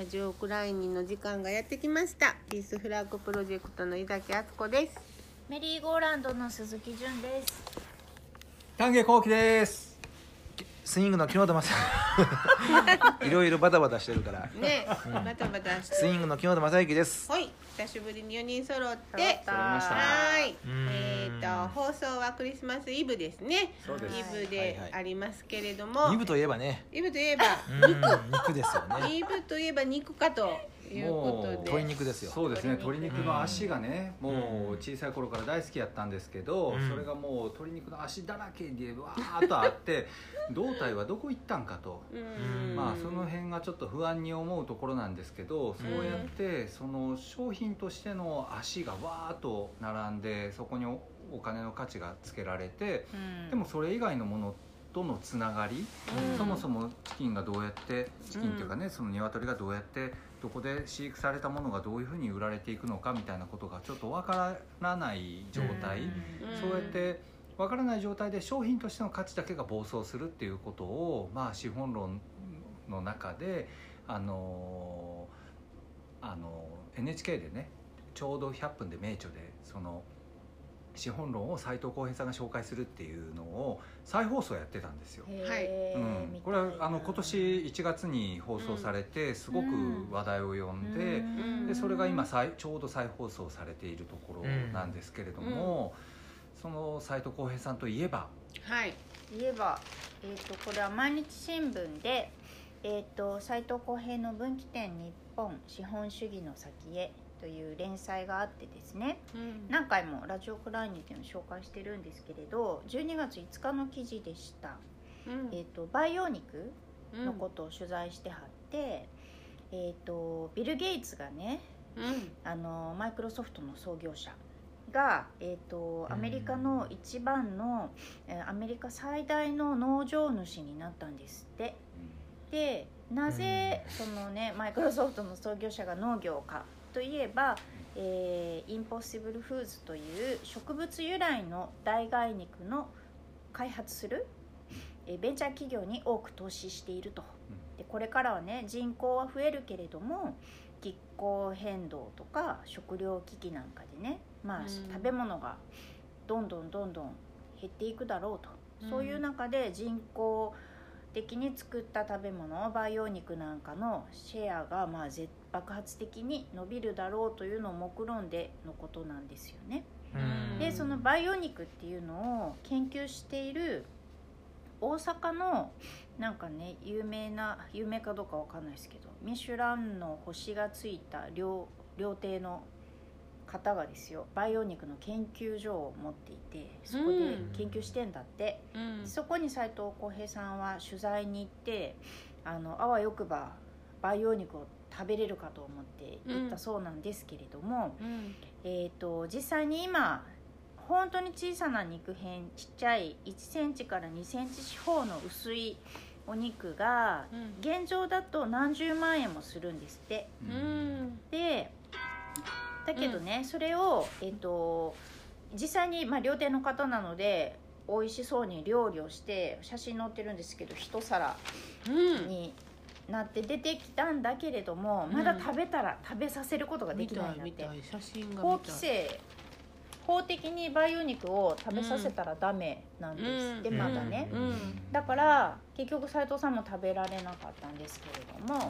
ラジオクライニンの時間がやってきました。ピースフラッグプロジェクトの井崎敦子です。メリーゴーランドの鈴木純です。丹下幸喜です。スイングの木本正幸 いろいろバタバタしてるから。ね、バタバタしてスイングの木本正幸です。はい久しぶりに4人揃って。揃った。はい。うん。えっ、と放送はクリスマスイブですね。イブはいではい。ありますけれども、イブといえばね。イブといえばうん。肉ですよね。イブといえば肉かということで。鶏肉ですよ。そうですね。鶏肉。の足がね、うん。もう小さい頃から大好きやったんですけど、うん。それがもう鶏肉の足だらけでわーっとあって 胴体はどこ行ったんかと。うん。まあその辺がちょっと不安に思うところなんですけどそうやってその商品としての足がわーっと並んでそこにおお金の価値がつけられてでもそれ以外のものとのつながり、うん。そもそもチキンがどうやってチキンっていうかね、その鶏がどうやってどこで飼育されたものがどういうふうに売られていくのかみたいなことがちょっとわからない状態、うん。そうやってわからない状態で商品としての価値だけが暴走するっていうことを、まあ、資本論の中であのあの NHK でねちょうど100分で名著でその資本論を斎藤浩平さんが紹介するっていうのを再放送やってたんですよ。はい。うん、これはあの今年1月に放送されてすごく話題を呼んで,、うん。でそれが今再ちょうど再放送されているところなんですけれども、その斎藤浩平さんといえば。はい。言えば、えー、とこれは毎日新聞で、えー、と斉藤浩平の分岐点日本資本主義の先へという連載があってですねうん。何回もラジオクライニーっていうのを紹介してるんですけれど12月5日の記事でした、うん。えー、と培養肉のことを取材してはって、えー、とビル・ゲイツがねうん。あのマイクロソフトの創業者が、えー、とアメリカの一番の、えーアメリカ最大の農場主になったんですって。でなぜそのねマイクロソフトの創業者が農業かといえば、えーインポッシブルフーズという植物由来の代替肉の開発する、えーベンチャー企業に多く投資していると。でこれからはね人口は増えるけれども気候変動とか食糧危機なんかでね、まあうん。食べ物がどんどんどんどん減っていくだろうと、そういう中で人工的に作った食べ物培養肉なんかのシェアがまあ絶爆発的に伸びるだろうというのを目論んでのことなんですよね。うんでその培養肉っていうのを研究している大阪のなんかね有名な有名かどうかわかんないですけどミシュランの星がついた料料亭の方がですよ培養肉の研究所を持っていてそこで研究してんだって、うん。そこに斉藤浩平さんは取材に行ってあのあわよくば培養肉を食べれるかと思って行ったそうなんですけれども、うん。えー、と実際に今本当に小さな肉片ちっちゃい1センチから2センチ四方の薄いお肉がうん。現状だと何十万円もするんですって。うん。でだけどね、それを、えー、と実際に、まあ、料亭の方なので美味しそうに料理をして写真載ってるんですけど一皿うん。になって出てきたんだけれども、ん。まだ食べたら食べさせることがで見きないんだって。法規制。法的に培養肉を食べさせたらダメなんですって、うん。まだね、うん。だから結局斉藤さんも食べられなかったんですけれども、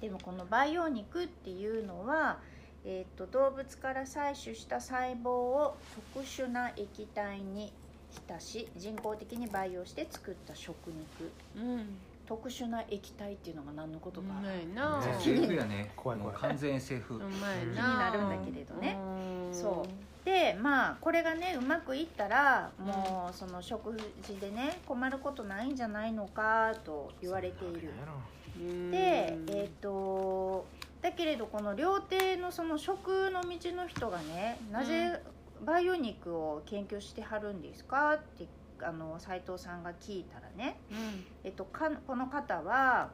でもこの培養肉っていうのは、えー、と動物から採取した細胞を特殊な液体に浸し人工的に培養して作った食肉。うん。特殊な液体っていうのが何のことうかまいな。ね SF やね怖い怖い。もう完全 SF うまいな。気になるんだけれどね。うん。そう。でまあこれがねうまくいったらもうその食事でね困ることないんじゃないのかと言われている。うん。でえっ、とだけれどこの料亭のその食の道の人がねなぜ培養肉を研究してはるんですかってあの斉藤さんが聞いたらね、うん。えっと、かこの方は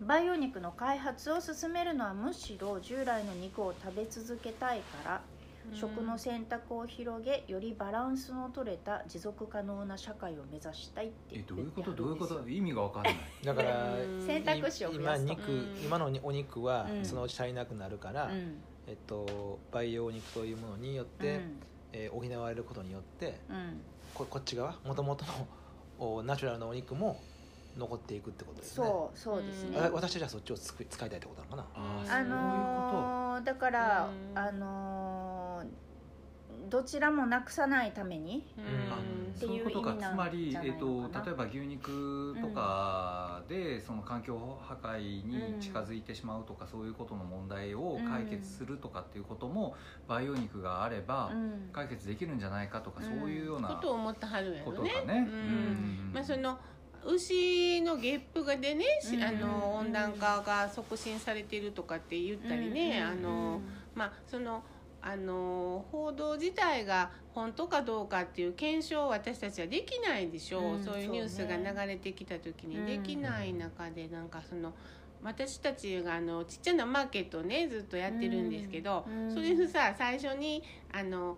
培養肉の開発を進めるのはむしろ従来の肉を食べ続けたいから食の選択を広げよりバランスの取れた持続可能な社会を目指したいってえどういうこと？どういうこと？意味がわかんない。だからうん。選択肢を増今やすと。肉うん今のお肉はうん。そのうち足りなくなるから、うん。えっと、培養肉というものによって、えー補われることによってうん。うんここっち側？もともとのおナチュラルなお肉も残っていくってことですね。そうそうですね。あ私たちはそっちを使いたいってことなのかな？あのーだからうん。あのーどちらもなくさないためにうん。っていうそういうことかつまり、えっのかなと、例えば牛肉とかで、その環境破壊に近づいてしまうとか、そういうことの問題を解決するとかっていうことも、培養肉があればうん。解決できるんじゃないかとか、うんそういうようなことを思ってはるんやろね。ことかね。うん。まあその牛のゲップがでね、しうんあの温暖化が促進されてるとかって言ったりね、あのまあそのあの報道自体が本当かどうかっていう検証を私たちはできないでしょう、うんそういうニュースが流れてきた時にうんできない中でなんかその私たちがあのちっちゃなマーケットをねずっとやってるんですけど、うんそれのさ最初にあの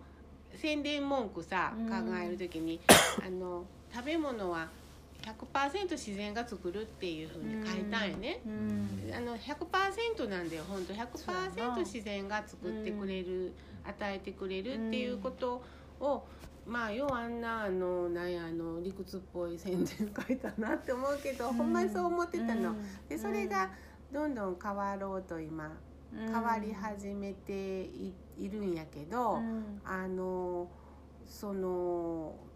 宣伝文句さうん。考える時に、あの食べ物は100%自然が作るっていうふうに書いたんよね。うん。あの100%なんだよ本当そうや100%な。自然が作ってくれる、与えてくれるっていうことを、まあ要はあんなあのなんやあの理屈っぽい宣伝書いたなって思うけど、ほんまにそう思ってたの。でそれがどんどん変わろうと今変わり始めていいるんやけど、うん。あのそのふ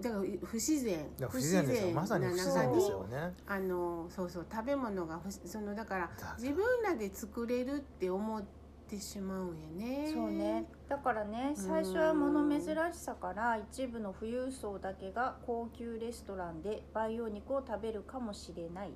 だから不自然。不自然ですよ。まさに不自然ですよね。あのそうそう食べ物がそのだからだ自分らで作れるって思ってしまうんやね。そうね。だからね最初は物珍しさから一部の富裕層だけが高級レストランで培養肉を食べるかもしれない。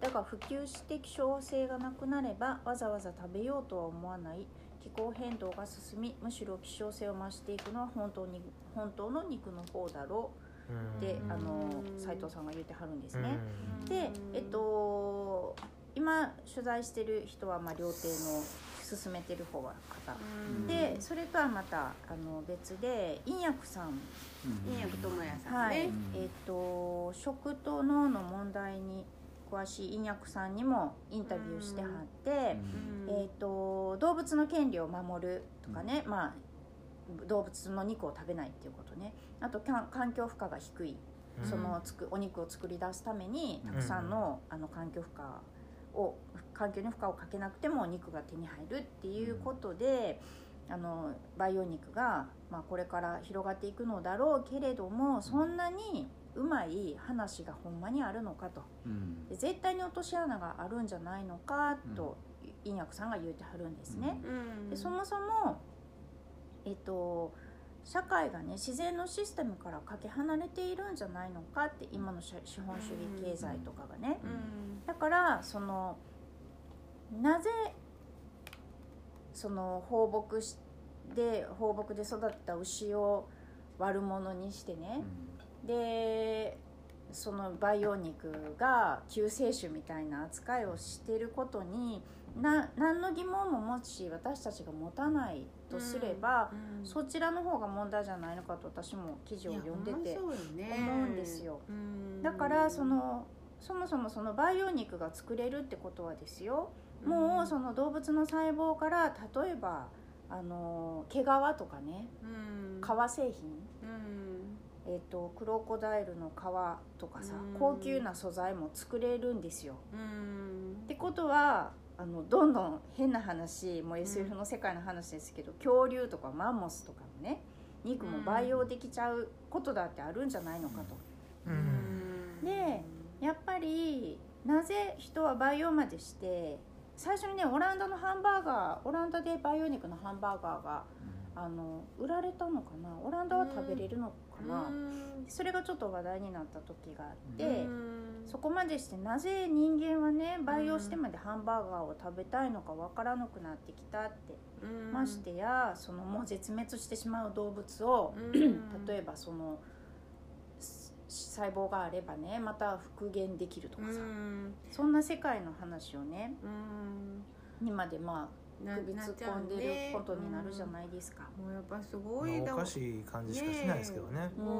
だが普及して希少性がなくなればわざわざ食べようとは思わない。気候変動が進みむしろ希少性を増していくのは本当に本当の肉の方だろう。ってうん。あの斉藤さんが言ってはるんですうん。ね。でえっと今取材してる人はまあ料亭の進めてる方は方。うん。でそれとはまたあの別で陰薬さん、うん。陰薬智也さんはい。ね、えっと食と脳の問題に詳しい陰薬さんにもインタビューしてはって、うん。えっと動物の権利を守るとかね、まあ動物の肉を食べないっていうことね。あと環境負荷が低い。そのつくお肉を作り出すためにたくさんの,、あの環境負荷を環境に負荷をかけなくてもお肉が手に入るっていうことで、あの培養肉が、まあ、これから広がっていくのだろうけれどもそんなにうまい話がほんまにあるのかと。うん。で絶対に落とし穴があるんじゃないのかと陰薬さんが言うてはるんですね。うん。でそもそも、えっと、社会がね自然のシステムからかけ離れているんじゃないのかって今の資資本主義経済とかがね、うん。だからそのなぜその放牧しで放牧で育った牛を悪者にしてね、でその培養肉が救世主みたいな扱いをしていることにな何の疑問ももし私たちが持たないとすれば、うんそちらの方が問題じゃないのかと私も記事を読んでて思うんですよ。うん。だからそのそもそもその培養肉が作れるってことはですよ。もうその動物の細胞から例えばあの毛皮とかねうん。革製品。うん。えー、とクロコダイルの皮とかさうん。高級な素材も作れるんですよ。うん。ってことはあのどんどん変な話もう SF の世界の話ですけど、恐竜とかマンモスとかのね肉も培養できちゃうことだってあるんじゃないのかと。うん。でやっぱりなぜ人は培養までして最初にねオランダのハンバーガーオランダで培養肉のハンバーガーがあの売られたのかな？オランダは食べれるのかな、それがちょっと話題になった時があって、うん。そこまでしてなぜ人間はね培養してまでハンバーガーを食べたいのかわからなくなってきたって、うん。ましてやそのもう絶滅してしまう動物を、うん。例えばそのす細胞があればねまた復元できるとかさ、うん。そんな世界の話をねうん。にまでまあな首突っ込んでることになるじゃないですか。もうやっぱすごいまあおかしい感じしかしないですけどね。うんご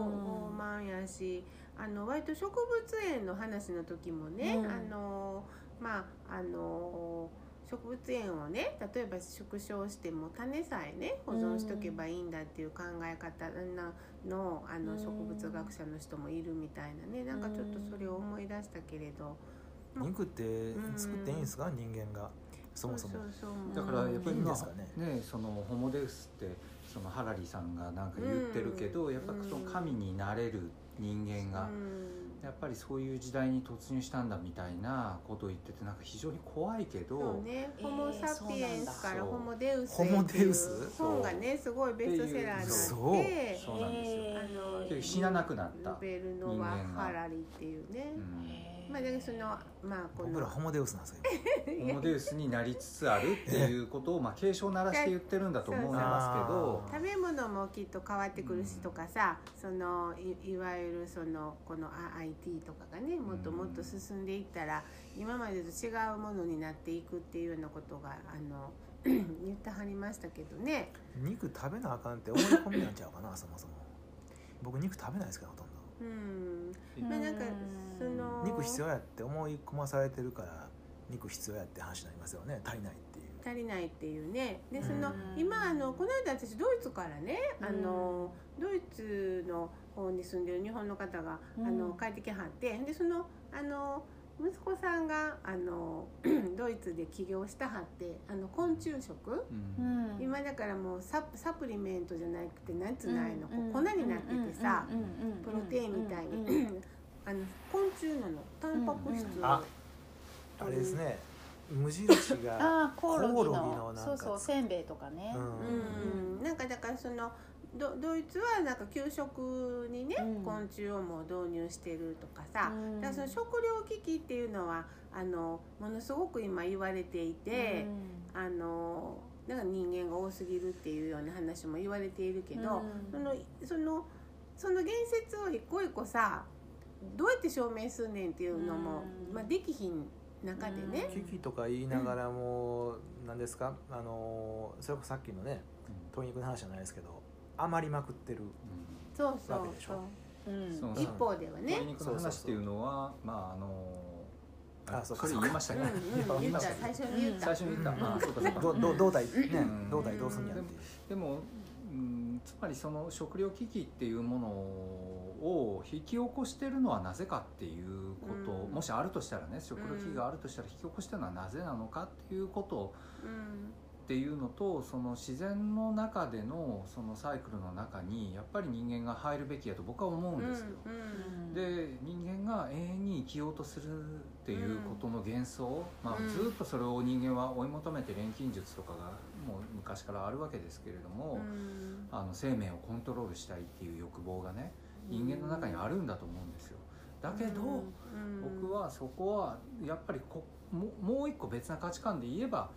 傲慢やしあの割と植物園の話の時もね、うん。あのまああの植物園をね例えば縮小しても種さえね保存しとけばいいんだっていう考え方なのあのうん。植物学者の人もいるみたいなねなんかちょっとそれを思い出したけれど、肉って作っていいんですか？人間がそもそもだからやっぱり今いいんですかね。ねそのホモデウスってそのハラリさんがなんか言ってるけど、やっぱその神になれる人間が、うん。やっぱりそういう時代に突入したんだみたいなことを言っててなんか非常に怖いけそうど、ね、えーホモ・サピエンスからホモ・デウスホモデウへス？っていう本がねすごいベストセラーになってそう。そうなんですよ。死ななくなったルベルノワ・人間が。ハラリっていうね、うんまあそのまあこの。僕らホモデウスなんですよ ホモデウスになりつつあるっていうことを、まあ、警鐘を鳴らして言ってるんだと思いますけど食べ物もきっと変わってくるしとかさ、そのいいわゆるそのこのあ IT とかがねもっともっと進んでいったら、今までと違うものになっていくっていうようなことがあの 言ってはりましたけどね。肉食べなあかんって思い込みなんちゃうかなそもそも。僕肉食べないですけどほとんど。うん。まあなんかその。肉必要やって思い込まされてるから肉必要やって話になりますよね。足りないっていう。足りないっていうね。でそのうん今あのこの間私ドイツからねうん。あのドイツの方に住んでる日本の方がうん。あの帰ってきはって。でそのあの息子さんがあの ドイツで起業したはってあの昆虫食。うん。うん。今だからもうサプサプリメントじゃなくてなんつうのああいうのこうん。う粉になっててさプロテインみたいうん。にあの昆虫なの。タンパク質。をうん。ああれですね。無印が ああコオロギコオロギののなんかそうそうせんべいとかね。うん。うん、なんかだからそのドドイツはなんか給食にね、うん。昆虫をもう導入してるとかさ、うん。だからその食糧危機っていうのはあのものすごく今言われていて、あのなんか人間が多すぎるっていうような話も言われているけど、うん。そのそのその言説を一個一個さどうやって証明すんねんっていうのも、うん。まあ、できひん中でね、危機とか言いながらも何ですか？あのそれこそさっきのね鶏肉の話じゃないですけど余りまくってるそうそうそう。わけでしょ？うん。そう一方ではね。鶏肉の話っていうのはまああのあそうか言いましたね、うんうん、言った。最初に言った、最初に言った、うん。あそうかそうか。どど胴体ねうん。胴体どうすんやっていう。でも、うん、つまりその食糧危機っていうものを引き起こしてるのはなぜかっていうこと、うん。もしあるとしたらね食糧危機があるとしたら引き起こしてるのはなぜなのかっていうことうん。っていうのとその自然の中でのそのサイクルの中にやっぱり人間が入るべきやと僕は思うんですよ。うんで人間が永遠に生きようとするっていうことの幻想、まあ、うんずっとそれを人間は追い求めて錬金術とかがもう昔からあるわけですけれども、うん。あの生命をコントロールしたいっていう欲望がね人間の中にあるんだと思うんですよ。だけど、うん僕はそこはやっぱりこももう一個別な価値観で言えば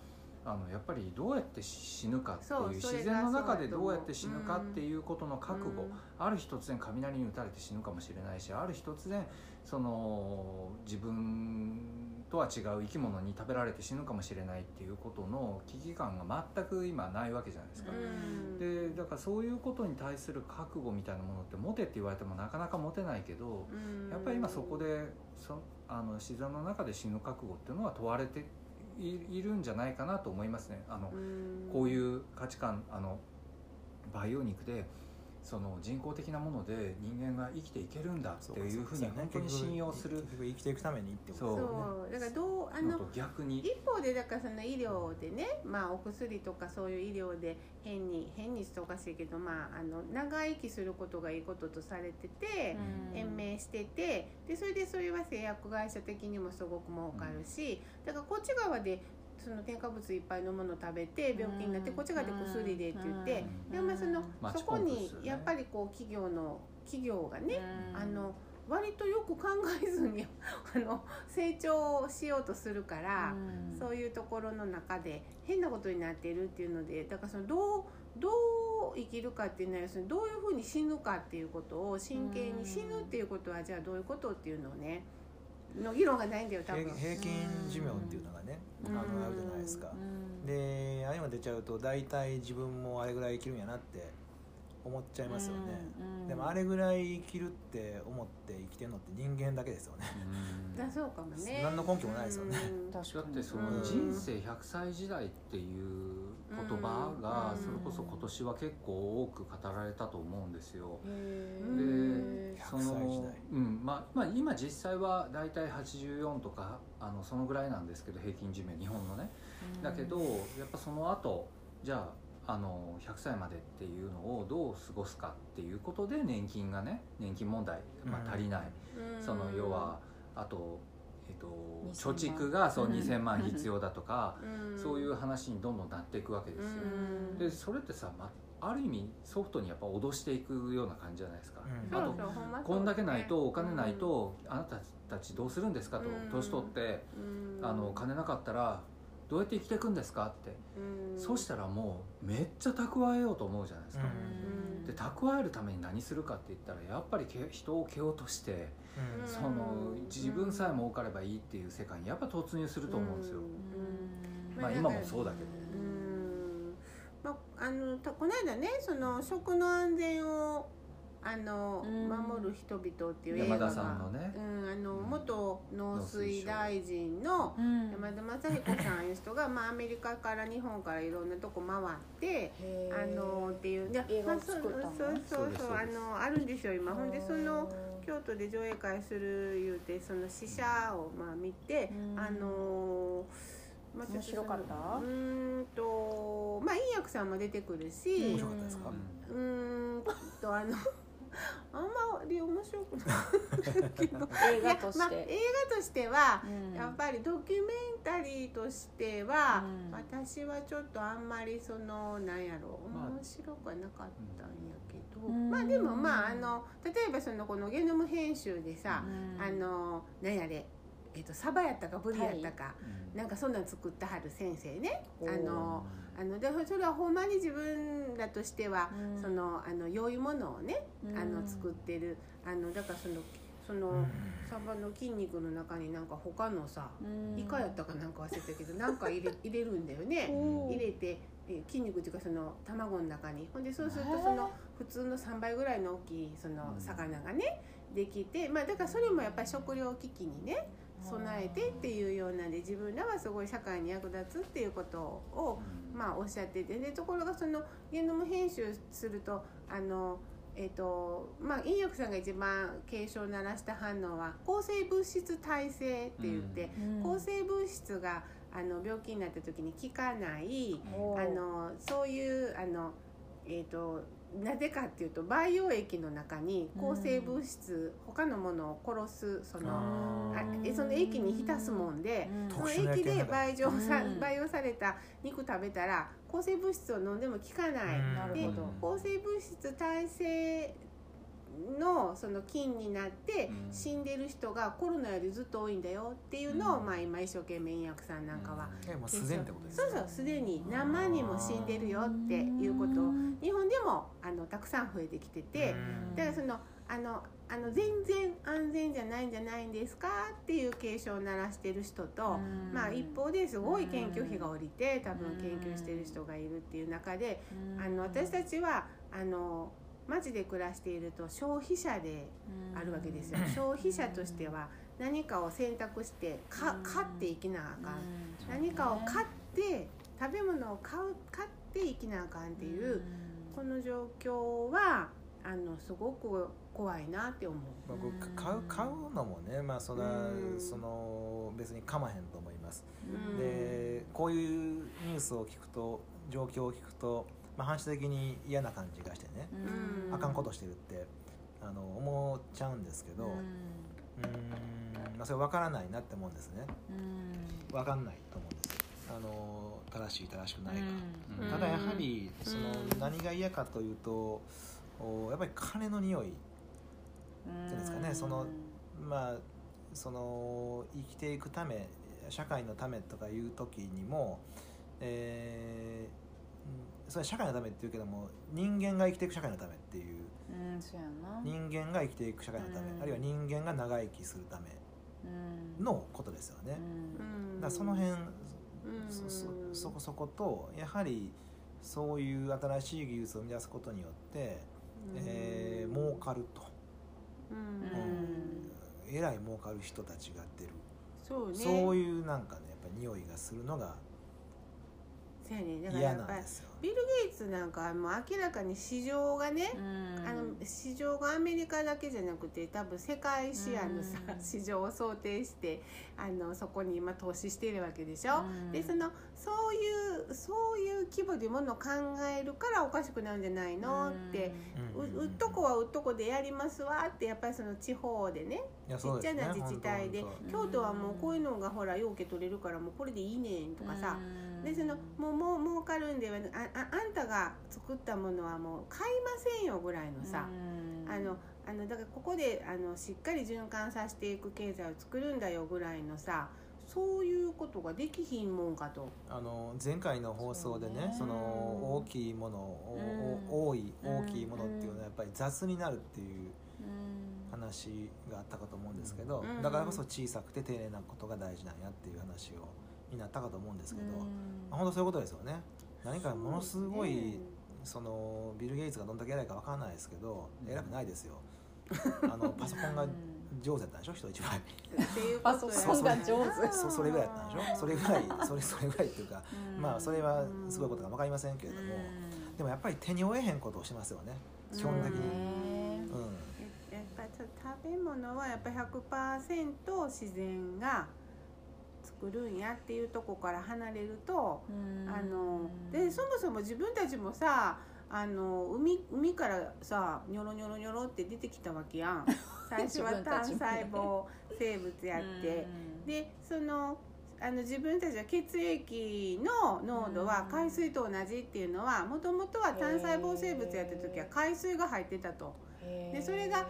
あのやっぱりどうやって死ぬかっていう自然の中でどうやって死ぬかっていうことの覚悟、ある日突然雷に打たれて死ぬかもしれないしある日突然その自分とは違う生き物に食べられて死ぬかもしれないっていうことの危機感が全く今ないわけじゃないですか。うんでだからそういうことに対する覚悟みたいなものって持てって言われてもなかなか持てないけどうんやっぱり今そこでそあの自然の中で死ぬ覚悟っていうのは問われていいるんじゃないかなと思いますね。あのうんこういう価値観あの培養肉でその人工的なもので人間が生きていけるんだっていうふうに本当に信用する生きていくためにってことそう。だからどうあの逆に。一方でだからその医療でね、まあ、お薬とかそういう医療で変に変にしておかしいけど、まあ、あの長生きすることがいいこととされてて、延命しててでそれでそれは製薬会社的にもすごく儲かるし、だからこっち側でその添加物いっぱいのもの食べて病気になって、うん。こっち側で薬でって言って、うん。でまあそのそこにやっぱりこう企業の企業がね、うん。あの割とよく考えずに あの成長しようとするから。そういうところの中で変なことになっているっていうのでだからそのどうどう生きるかっていうのは要するにどういうふうに死ぬかっていうことを真剣に死ぬっていうことはじゃあどういうことっていうのをねの議論がないんだよ多分。平。平均寿命っていうのがね、うん。あのあるじゃないですか、うん。で何も出ちゃうと大体自分もあれぐらい生きるんやなって思っちゃいますよね、うんでもあれぐらい生きるって思って生きてるのって人間だけですよね。うん。だそうかもね。何の根拠もないですよね。うん。確かに。だってそのうん。人生100歳時代っていう言葉がうん。それこそ今年は結構多く語られたと思うんですよ。うん100そ歳時代。のうん。まあ、まあ今実際は大体84とかあのそのぐらいなんですけど平均寿命日本のね。だけどやっぱその後じゃああの100歳までっていうのをどう過ごすかっていうことで年金がね年金問題、まあ、足りない、うん。その要はあと,、えっと2000万。貯蓄がそううん。2000万必要だとか、うん。そういう話にどんどんなっていくわけですよ。うん。でそれってさ、まあ、ある意味ソフトにやっぱ脅していくような感じじゃないですか。うん。あとこんだけないとお金ないとあなたたちどうするんですかとうん。年取ってうん。あの金なかったらどうやって生きていくんですかって。うん。そうしたらもうめっちゃ蓄えようと思うじゃないですか。うん。で蓄えるために何するかって言ったらやっぱりけ人を蹴落としてうん。その自分さえ儲かればいいっていう世界にやっぱ突入すると思うんですよ。うん。まあ今もそうだけど。うん。まあ、あのたこの間ねその食の安全をあの、うん。守る人々っていう映画が山田さんのね。うん、あのうん。元農水大臣のうん。山田正彦さんいう人が、まあ、アメリカから日本からいろんなとこ回って。あのっていう。あそう作ったのそうそうそうあのあるんですよ今。ほんでその京都で上映会する言うてその試写をまあ見て、うん。あのまあちょっとその面白かった？うーんとまあいい役さんも出てくるし面白かったですか？うーんとあのあんまり面白くないけど。映画として。まあ、映画としては、うん。やっぱりドキュメンタリーとしては、うん。私はちょっとあんまりそのなんやろまあ面白くはなかったんやけど、うん。まあでもまああの例えばそのこのゲノム編集でさ、うん。あのなんやれ、えっとサバやったかブリやったか、うん。なんかそんなん作ったはる先生ね。あのあのでそれはほんまに自分らとしては、うん。そのあの良いものをね、うん。あの作ってる。あのだからそのその、うん。サバの筋肉の中になんか他のさ、うん。イカやったかなんか忘れたけどなんか入れ 入れるんだよね。入れてえ筋肉っていうかその卵の中に。ほんでそうするとその普通の3倍ぐらいの大きいそのうん。魚がねできてまあだからそれもやっぱり食糧危機にね備えてっていうようなんで自分らはすごい社会に役立つっていうことをうんまあおっしゃってて。でところがそのゲノム編集するとあのえっ、とまあ陰薬さんが一番警鐘を鳴らした反応は抗生物質耐性って言って、うん。抗生物質があの病気になった時に効かないあのそういうあのえっ、となぜかっていうと培養液の中に抗生物質、他のものを殺すそのああえその液に浸すもんで、うん。その液で培養さ、うん。培養された肉食べたら抗生物質を飲んでも効かない、うん。で抗生物質耐性のその菌になってうん。死んでる人がコロナよりずっと多いんだよっていうのを、うん。まあ、今一生懸命医薬さんなんかは、うすでにそうそうすでに何万人も死んでるよっていうこと。を日本でもあのたくさん増えてきてて。うん。だからそのあのあの全然安全じゃないんじゃないんですかっていう警鐘を鳴らしてる人と、うん。まあ、一方ですごい研究費が下りて多分研究してる人がいるっていう中で、あの私たちはあの街で暮らしていると消費者であるわけですよ。消費者としては何かを選択してかうん。買っていきなあかん。うん。何かを買って食べ物を買う買っていきなあかんっていう、この状況はあのすごく怖いなって思う。まあ、僕買う買うのもねまあそれはうん。その別に構へんと思います、うん。でこういうニュースを聞くと状況を聞くと、まあ、反射的に嫌な感じがしてね、うん。あかんことしてるってあの思っちゃうんですけどうーん、まあ、それ分からないなって思うんですね。分かんないと思うんですあの正しい正しくないか、うん。ただやはりそのうん。何が嫌かというとおやっぱり金の匂い。っていうんですかねそのまあその生きていくため社会のためとかいう時にも、えーうんそれは社会のためっていうけども人間が生きていく社会のためっていう。うんそうやな。人間が生きていく社会のため、うん。あるいは人間が長生きするためうん。のことですよね、うん。うんだその辺うん。そそそこそことやはりそういう新しい技術を生み出すことによって、えー儲かると、うん。うん。えらい儲かる人たちが出る、そうね。そういうなんかねやっぱり匂いがするのが嫌なんですよ。ビル・ゲイツなんかはもう明らかに市場がね、あの市場がアメリカだけじゃなくて多分世界シェアのさ、うん。市場を想定してあのそこに今投資しているわけでしょ、でそのそういうそういう規模でものを考えるからおかしくなるんじゃないの？って、ううっとこはうっとこでやりますわってやっぱりその地方でねちっちゃな自治体で京都はもうこういうのがほらようけ取れるからもうこれでいいねんとかさ、でそのもうもう儲かるんではあああんたが作ったものはもう買いませんよぐらいのさ、あのあのだからここであのしっかり循環させていく経済を作るんだよぐらいのさそういうことができひんもんかと。あの前回の放送でねそうね。その大きいもの、おお多い大きいものっていうのはやっぱり雑になるっていう話があったかと思うんですけど、うん。だからこそ小さくて丁寧なことが大事なんやっていう話をになったかと思うんですけど、まあ本当そういうことですよね何かものすごいそのビル・ゲイツがどんだけ偉いかわからないですけど偉くないですよ。あのパソコンが上手やったんでしょ？人一倍。っていうパソコンが上手。そそれぐらいやったんでしょ？それぐらいそれそれぐらいっていうかまあそれはすごいことか分かりませんけれども。でもやっぱり手に負えへんことをしますよね。基本的に。うん。やっぱり食べ物はやっぱり100%自然が作るんやっていうとこから離れるとあのでそもそも自分たちもさあの海海からさニョロニョロニョロって出てきたわけやん。最初は単細胞生物やって。でそのあの自分たちは血液の濃度は海水と同じっていうのはもともとは単細胞生物やった時は海水が入ってたと。でそれが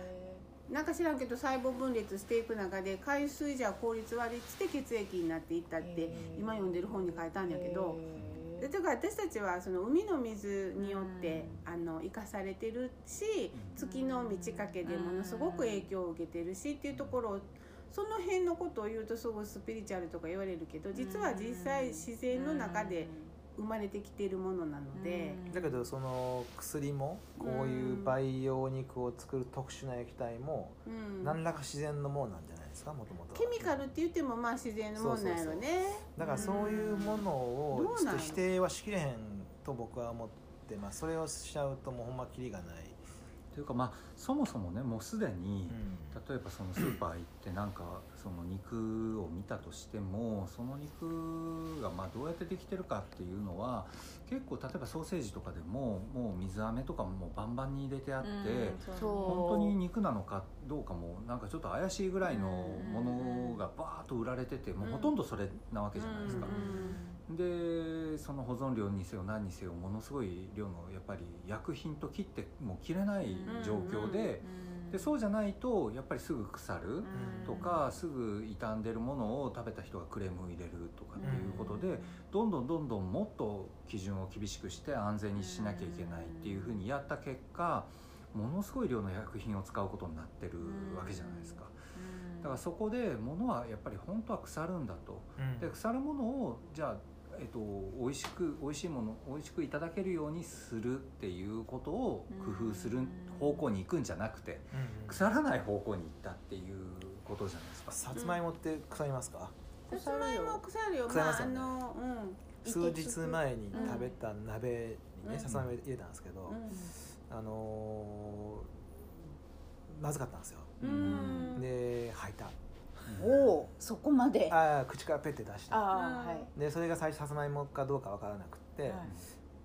なんか知らんけど細胞分裂していく中で海水じゃ効率悪いっつって血液になっていったって今読んでる本に書いたんやけどでだから私たちはその海の水によってあの生かされてるし月の満ち欠けでものすごく影響を受けてるしっていうところをその辺のことを言うとすごいスピリチュアルとか言われるけど実は実際自然の中で生まれてきているものなので。だけどその薬もこういう培養肉を作る特殊な液体もうん。何らか自然のものなんじゃないですかもともとケミカルって言ってもまあ自然のもんなんやろねだからそういうものをちょっと否定はしきれへんと僕は思ってます。それをしちゃうともうほんまキリがない、というかまあそもそもねもうすでに、うん。例えばそのスーパー行ってなんかその肉を見たとしてもその肉がまあどうやってできてるかっていうのは結構例えばソーセージとかでももう水飴とかももうバンバンに入れてあって、本当に肉なのかどうかもなんかちょっと怪しいぐらいのものがバーッと売られててもうほとんどそれなわけじゃないですか。でその保存料にせよ何にせよものすごい量のやっぱり薬品と切ってもう切れない状況で,、でそうじゃないとやっぱりすぐ腐るとか、すぐ傷んでるものを食べた人がクレームを入れるとかっていうことで、どんどんどんどんもっと基準を厳しくして安全にしなきゃいけないっていうふうにやった結果ものすごい量の薬品を使うことになってるわけじゃないですか。だからそこで物はやっぱり本当は腐るんだと。うん。で腐るものをじゃあ、えっと、美味しく美味しいもの美味しくいただけるようにするっていうことを工夫する方向に行くんじゃなくてうんうん。腐らない方向に行ったっていうことじゃないですか。さつまいもって腐りますか、さつまいも腐るよ。腐りまああのうん。数日前に食べた鍋にね、うん。さつまいも入れたんですけど、あのーまずかったんですよ、で吐いたおおそこまであああ口からペッて出した。あーはい。でそれが最初さつまいもかどうかわからなくって、はい。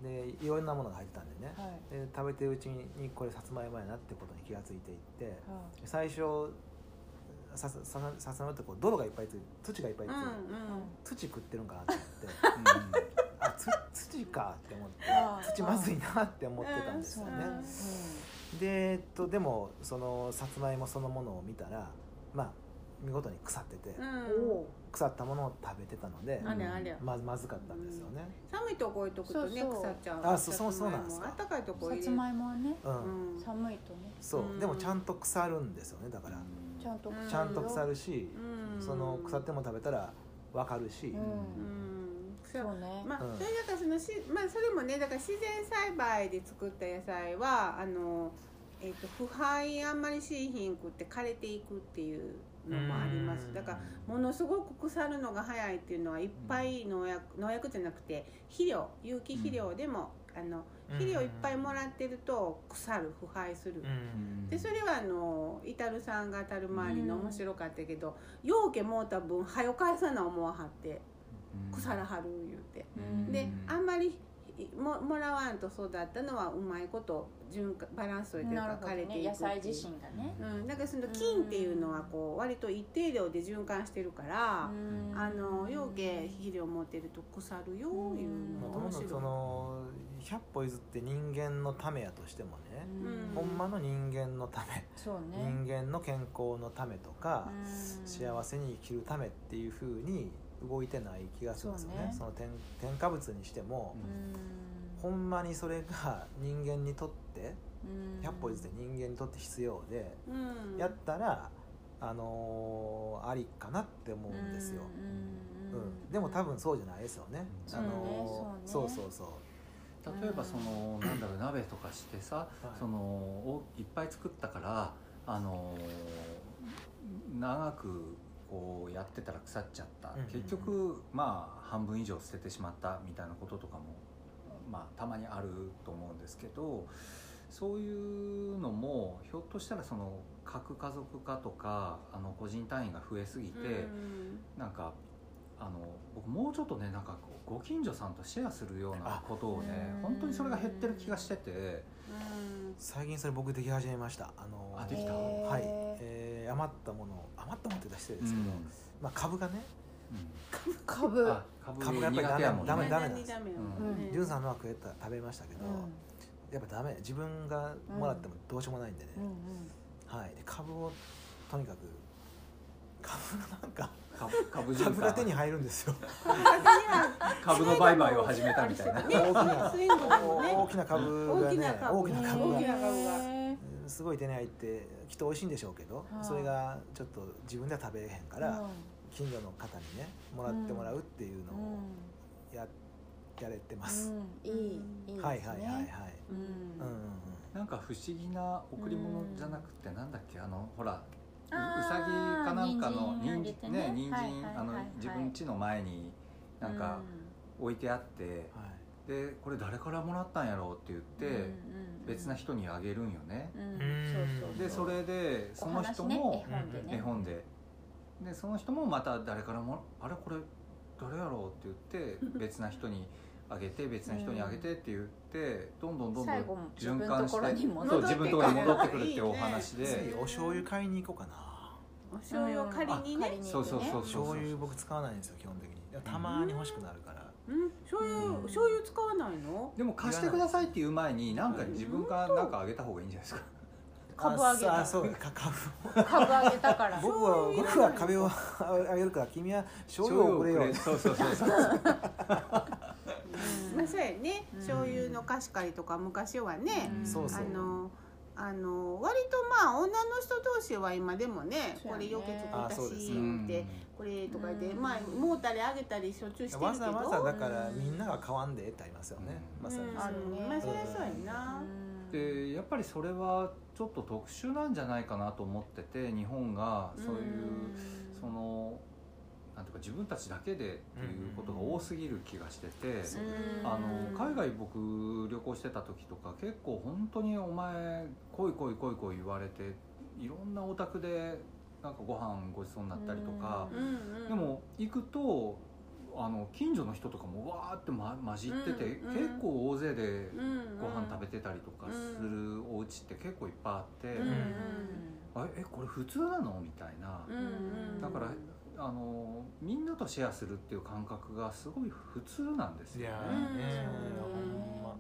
でいろんなものが入ってたんでね、はい。で食べてるうちにこれさつまいもやなってことに気がついていっては最初ささささつまいもってこう泥がいっぱいついて土がいっぱいついて、うんうん。土食ってるんかなと思って。あつ土かって思って土まずいなって思ってたんですよね、うん。でえっとでもそのさつまいもそのものを見たらまあ見事に腐ってて、うん。お腐ったものを食べてたので、あれあれ。ままずかったんですよね、寒いとこ置いとくとねそうそう。腐っちゃう。あそうそうそうなんですか？あったかいとこさつまいもはねうん。うん。寒いとね。そう、うん。でもちゃんと腐るんですよねだから、ちゃんとうん。ちゃんと腐るし、うん。その腐っても食べたら分かるし、うん。うん。そうそう。ねまあ、うん。それだからそのし、まあ、それもねだから自然栽培で作った野菜はあの、えっと腐敗あんまりしいひんくって枯れていくっていうのもあります。だからものすごく腐るのが早いっていうのはいっぱい農薬農薬じゃなくて肥料有機肥料でも、あの肥料いっぱいもらってると腐る腐敗する、うん。でそれはあのイタルさんがタル周りの面白かったけど、ようけもうた分はよ返さな思わはって腐らはる言うて、うん。であんまりももらわんと育ったのはうまいこと循環バランスといてるか枯れていくね。野菜自身がね。うん、だからその菌っていうのはこう割と一定量で循環してるから、あの養鶏肥料持ってると腐るよいうまあ、のが面白い。その100歩譲って人間のためやとしてもね、うん。ほんまの人間のため、そうね。人間の健康のためとか、うん。幸せに生きるためっていうふうに動いてない気がするんですよね。そね。そうの添添加物にしても、うん。ほんまにそれが人間にとってうん。100歩譲って人間にとって必要で、うん。やったらあのーありかなって思うんですよ、うんうんでも多分そうじゃないですよね、そうあねのーそうねそうそうそう例えばそのなんだろう鍋とかしてさ、い。そのおいっぱい作ったからあの長くこうやってたら腐っちゃった、うんうんうん。結局まあ半分以上捨ててしまったみたいなこととかもまあたまにあると思うんですけどそういうのもひょっとしたらその核家族化とかあの個人単位が増えすぎて、うん。なんかあの僕もうちょっとねなんかご近所さんとシェアするようなことをねあ本当にそれが減ってる気がしててうん最近それ僕でき始めました。あのーあできた？はい、えー余ったもの余ったものって言ったら失礼ですけど、まあ、株がね株。あ株株がやっぱり苦手やもんね。ダメダメなんです。ダメようん。ねジュンさんのは食えた食べましたけど、やっぱダメ。自分がもらってもどうしようもないんでね、うんうん。はい。で株をとにかく株がなんか株株が手に環入るんですよ。株の売買を始めたみたいな。ね大きな株がね大きな株。が。大きな株が。うんすごい手に入ってきっと美味しいんでしょうけど、はい。それがちょっと自分では食べれへんから、近所の方にねもらってもらうっていうのをや,、やれてます、うん。いいいいですね。はいはいはいはい、うん。なんか不思議な贈り物じゃなくてなんだっけあのほらうさぎかなんかの人参ねね。人参あのはい自分家の前になんか置いてあってはい。でこれ誰からもらったんやろうって言って別な人にあげるんよね。でそれでその人おも絵本でね。絵本で。でその人もまた誰からも「あれこれ誰やろう?」って言って 別な人にあげて別な人にあげてって言ってどんどんどんどん循環して自分のところに戻ってくるっていうお話で。次お醤油買いに行こうかな。お醤油を借りにね。借りにそうそうそう醤油僕使わないんですよ基本的に。たまに欲しくなるから、うん。醤油うん。醤油使わないの？でも貸してくださいっていう前になんか自分からなんかあげた方がいいんじゃないですか。株あげた。あそうか株。株あげたから。僕は僕は壁を あげるから君は醤油をくれよ。そうそうそうそうまあそうやねうん醤油の貸し借りとか昔はねうんそうそうあの割とまあ女の人同士は今でもねこれよけ作ったあそうですしね。ってこれとかでうん。まあもうたりあげたりしょっちゅうしてるわけど。ざわざだからみんなが買わんでええってありますよね、うん。まさに。うんあるね。まあそりゃそうやなでやっぱりそれはちょっと特殊なんじゃないかなと思ってて日本がそういうそのなんていうか自分たちだけでっていうことが多すぎる気がしてて。あの海外僕旅行してた時とか結構本当にお前来い来い来い来い言われていろんなお宅でなんかご飯ごちそうになったりとかうんうんでも行くとあの近所の人とかもわーって、ま、混じってて、うんうん。結構大勢でうんご飯食べてたりとかするお家って結構いっぱいあって、うんあえこれ普通なの？みたいな、うんうん。だからあのみんなとシェアするっていう感覚がすごい普通なんですよね。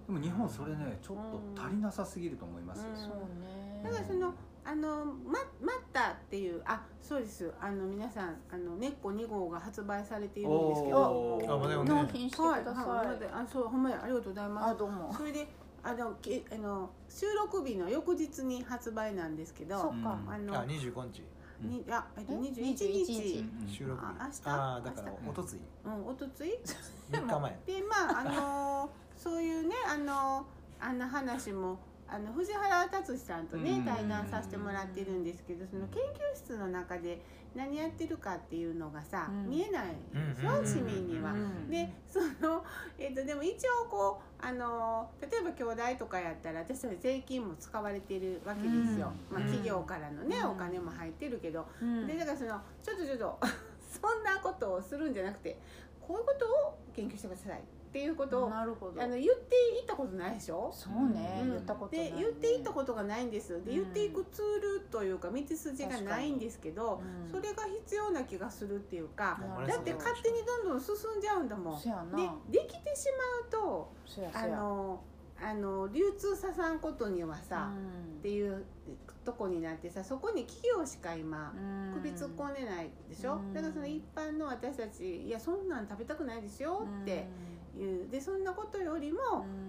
でも日本それねちょっと足りなさすぎると思いますよ、うん。そうね。だからそのあのまマッタっていうあそうです。あの皆さんあの根っこ2号が発売されているんですけど。納品してくはいださはい。いあそうほんまや。ありがとうございます。あどうも。それであのけあの収録日の翌日に発売なんですけど。そっか。あのあ25日うんにあえっとえ21 21日。日。収録日。あ明日。ああだから明おとつい。うんおとつい？3日前。でまああのそういうねあのあんな話もあの藤原達さんとうん。ね対談させてもらってるんですけどその研究室の中で何やってるかっていうのがさ、うん。見えない。でしょ、うん市民には。うん。でその、えー、とでも一応こうあの例えば兄弟とかやったら私たち税金も使われてるわけですよ、うん。まあ、企業からのね、うん。お金も入ってるけど、うん。でだからそのちょっとちょっと そんなことをするんじゃなくてこういうことを研究してくださいっていうことをなるほど。あの言っていったことないでしょ？そうね、うん。言ったことない、で言っていったことがないんです。でうん。言っていくツールというか道筋がないんですけど、うん。それが必要な気がするっていうか、だって勝手にどんどん進んじゃうんだもん。でできてしまうとあのあの流通ささんことにはさ、うん。っていうとこになってさそこに企業しか今うん。首突っ込んでないでしょ、うん。だからその一般の私たちいやそんなん食べたくないですよっていうでそんなことよりも、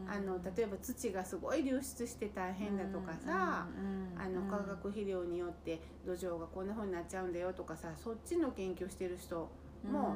うん。あの例えば土がすごい流出して大変だとかさ、うんあの化学肥料によって土壌がこんな風になっちゃうんだよとかさそっちの研究してる人も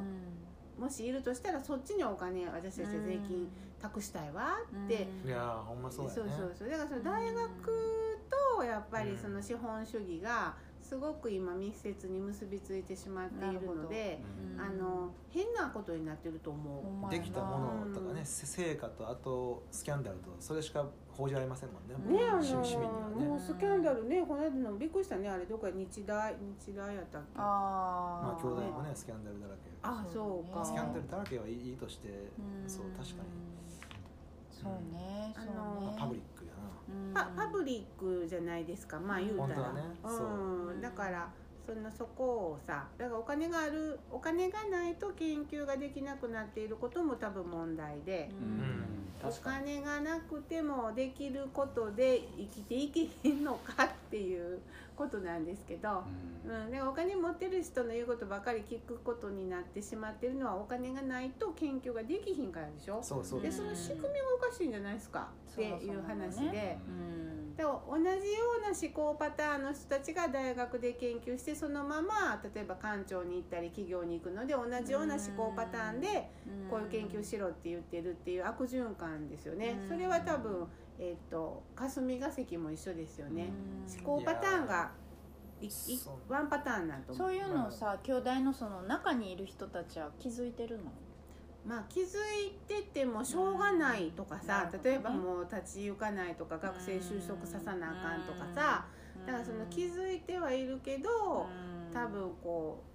もしいるとしたらそっちにお金私たちは税金託したいわって、いやーほんまそうやね。そうそうそう。だからその大学とやっぱりその資本主義がすごく今密接に結びついてしまっているのでうん。あの変なことになってると思う。できたものとかね、せ成果とあとスキャンダルとそれしか報じられませんもんね。ねあのね。もうスキャンダルねこの間のびっくりしたねあれどこか日大日大やったっけ？ああまあ兄弟もねスキャンダルだらけそうか。スキャンダルだらけはいいとしてそう確かに。そうねそうあのねパブリックパパブリックじゃないですか。まあ言うたら、ね。うん、だからそのそこをさだからお金があるお金がないと研究ができなくなっていることも多分問題で、うん。お金がなくてもできることで生きていけへんのかっていうことなんですけど、うん、でお金持ってる人の言うことばかり聞くことになってしまってるのはお金がないと研究ができひんからでしょ？でそうそう。ですその仕組みがおかしいんじゃないですか？っていう話で。ねうん。で同じような思考パターンの人たちが大学で研究してそのまま例えば官庁に行ったり企業に行くので同じような思考パターンでこういう研究しろって言ってるっていう悪循環ですよね。うん。それは多分、えっと霞が関も一緒ですよね。うん。思考パターンがいいワンパターンなんと思そうういうのをさ兄弟のその中にいる人たちは気づいてるの？まあ気づいててもしょうがないとかさね例えばもう立ち行かないとか学生就職ささなあかんとかさ。だからその気づいてはいるけど多分こう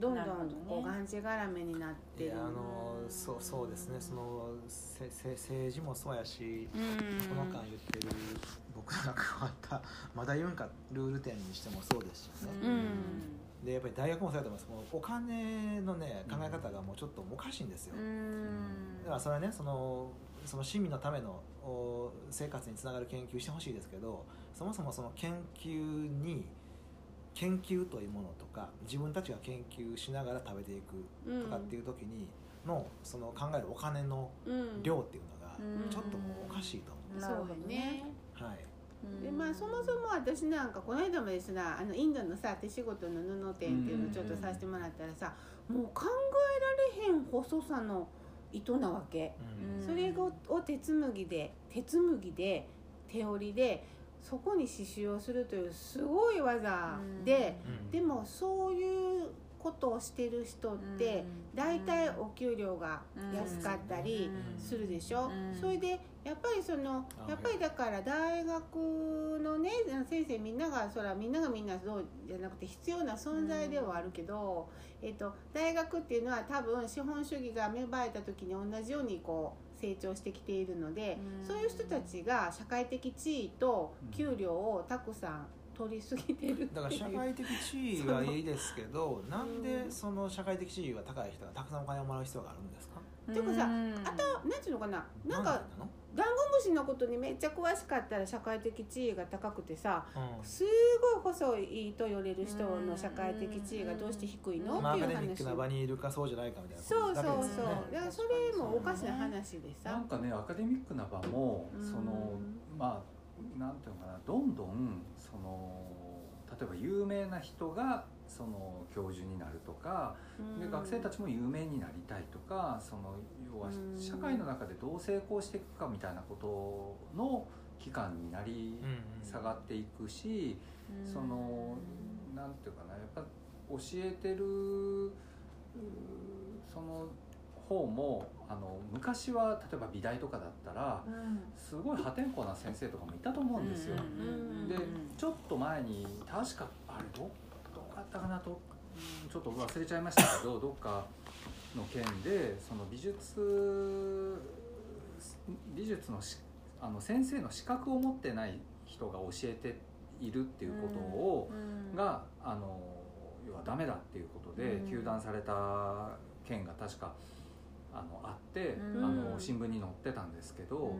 どんどんこうがんじがらめになってる。いやあのそうそうですね。そのせせ政治もそうやしうん。この間言ってる僕が関わったまだ言うんかルール展にしてもそうですしね、うん。でやっぱり大学もそうやと思います。もうお金のね考え方がもうちょっとおかしいんですよ、うん。だからそれはねそのその市民のためのお生活につながる研究してほしいですけどそもそもその研究に研究というものとか自分たちが研究しながら食べていくとかっていう時にのその考えるお金のうん。量っていうのがうん。ちょっともうおかしいと思う、なるほどね。はい。でまあそもそも私なんかこの間もですねあのインドのさ手仕事の布店っていうのをちょっとさせてもらったらさもう考えられへん細さの糸なわけ、うん。それをを手紡ぎで手紡ぎで手織りでそこに刺繍をするというすごい技で、うん。でもそういうことをしてる人って大体お給料が安かったりするでしょ、うん。それでやっぱりそのあやっぱりだから大学のね先生みんながそらみんながみんなそうじゃなくて必要な存在ではあるけど、えっと大学っていうのは多分資本主義が芽生えた時に同じようにこう成長してきているので、うん。そういう人たちが社会的地位と給料をたくさん取りすぎてるだから社会的地位はいいですけど なんでその社会的地位が高い人がたくさんお金をもらう必要があるんですか？ていうかさうん。あとなんていうのかな？なんかでなの？ダンゴムシのことにめっちゃ詳しかったら社会的地位が高くてさうん。すごい細いと言われる人の社会的地位がどうして低いの？まあ、アっていう話。カデミックな場にいるかそうじゃないかみたいな。そうそうそう。ねだからそれもおかしな話でさ。なんかねアカデミックな場もうん。そのまあなんていうのかな。どんどんその例えば有名な人がその教授になるとかで学生たちも有名になりたいとかその要はうん。社会の中でどう成功していくかみたいなことの期間になり下がっていくし、そのなんていうかなやっぱ教えてるうその方もあの昔は例えば美大とかだったらすごい破天荒な先生とかもいたと思うんですよ。んでちょっと前に確かあれどったかなとうんちょっと忘れちゃいましたけど どっかの件でその美術美術のしあの先生の資格を持ってない人が教えているっていうことを、があの要はダメだっていうことでうん。糾弾された件が確かあのあって、うん。あの新聞に載ってたんですけど。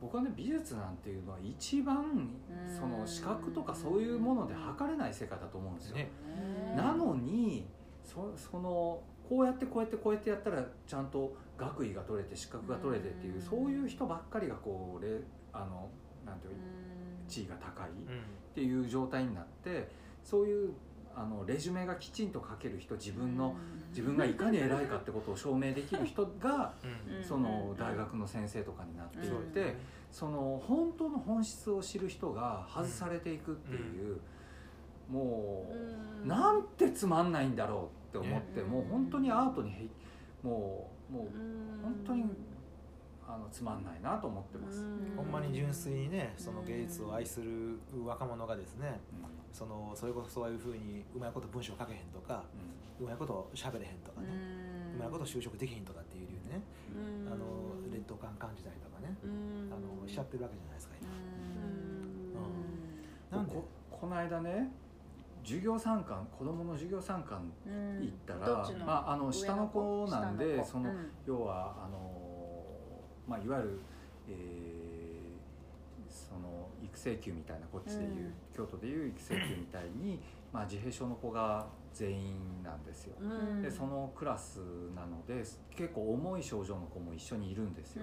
僕はね美術なんていうのは一番うんその資格とかそういうもので測れない世界だと思うんですよ。ね。なのにそそのこうやってこうやってこうやってやったらちゃんと学位が取れて資格が取れてっていううん。そういう人ばっかりがこうれあのなんていう地位が高いっていう状態になってそういうあのレジュメがきちんと書ける人自分の自分がいかに偉いかってことを証明できる人がうん。その大学の先生とかになっていうん。ってその本当の本質を知る人が外されていくっていうもうなんてつまんないんだろうって思ってね。もう本当にアートにもうもう本当にあのつまんないなと思ってます。ほんまに純粋にねその芸術を愛する若者がですねそのそれこそそういうふうにうまいこと文章書けへんとかうまいこと喋れへんとかねうまいこと就職できへんとかっていう理由でねあの劣等感感じたりとかねあのしちゃってるわけじゃないですか今。なん。でここの間ね授業参観子供の授業参観行ったら、まあ、あの下の子なんでその要はあの、まあ、いわゆる、えーその育成級みたいなこっちでいう、うん京都でいう育成級みたいに、まあ、自閉症の子が全員なんですよ。でそのクラスなので結構重い症状の子も一緒にいるんですよ。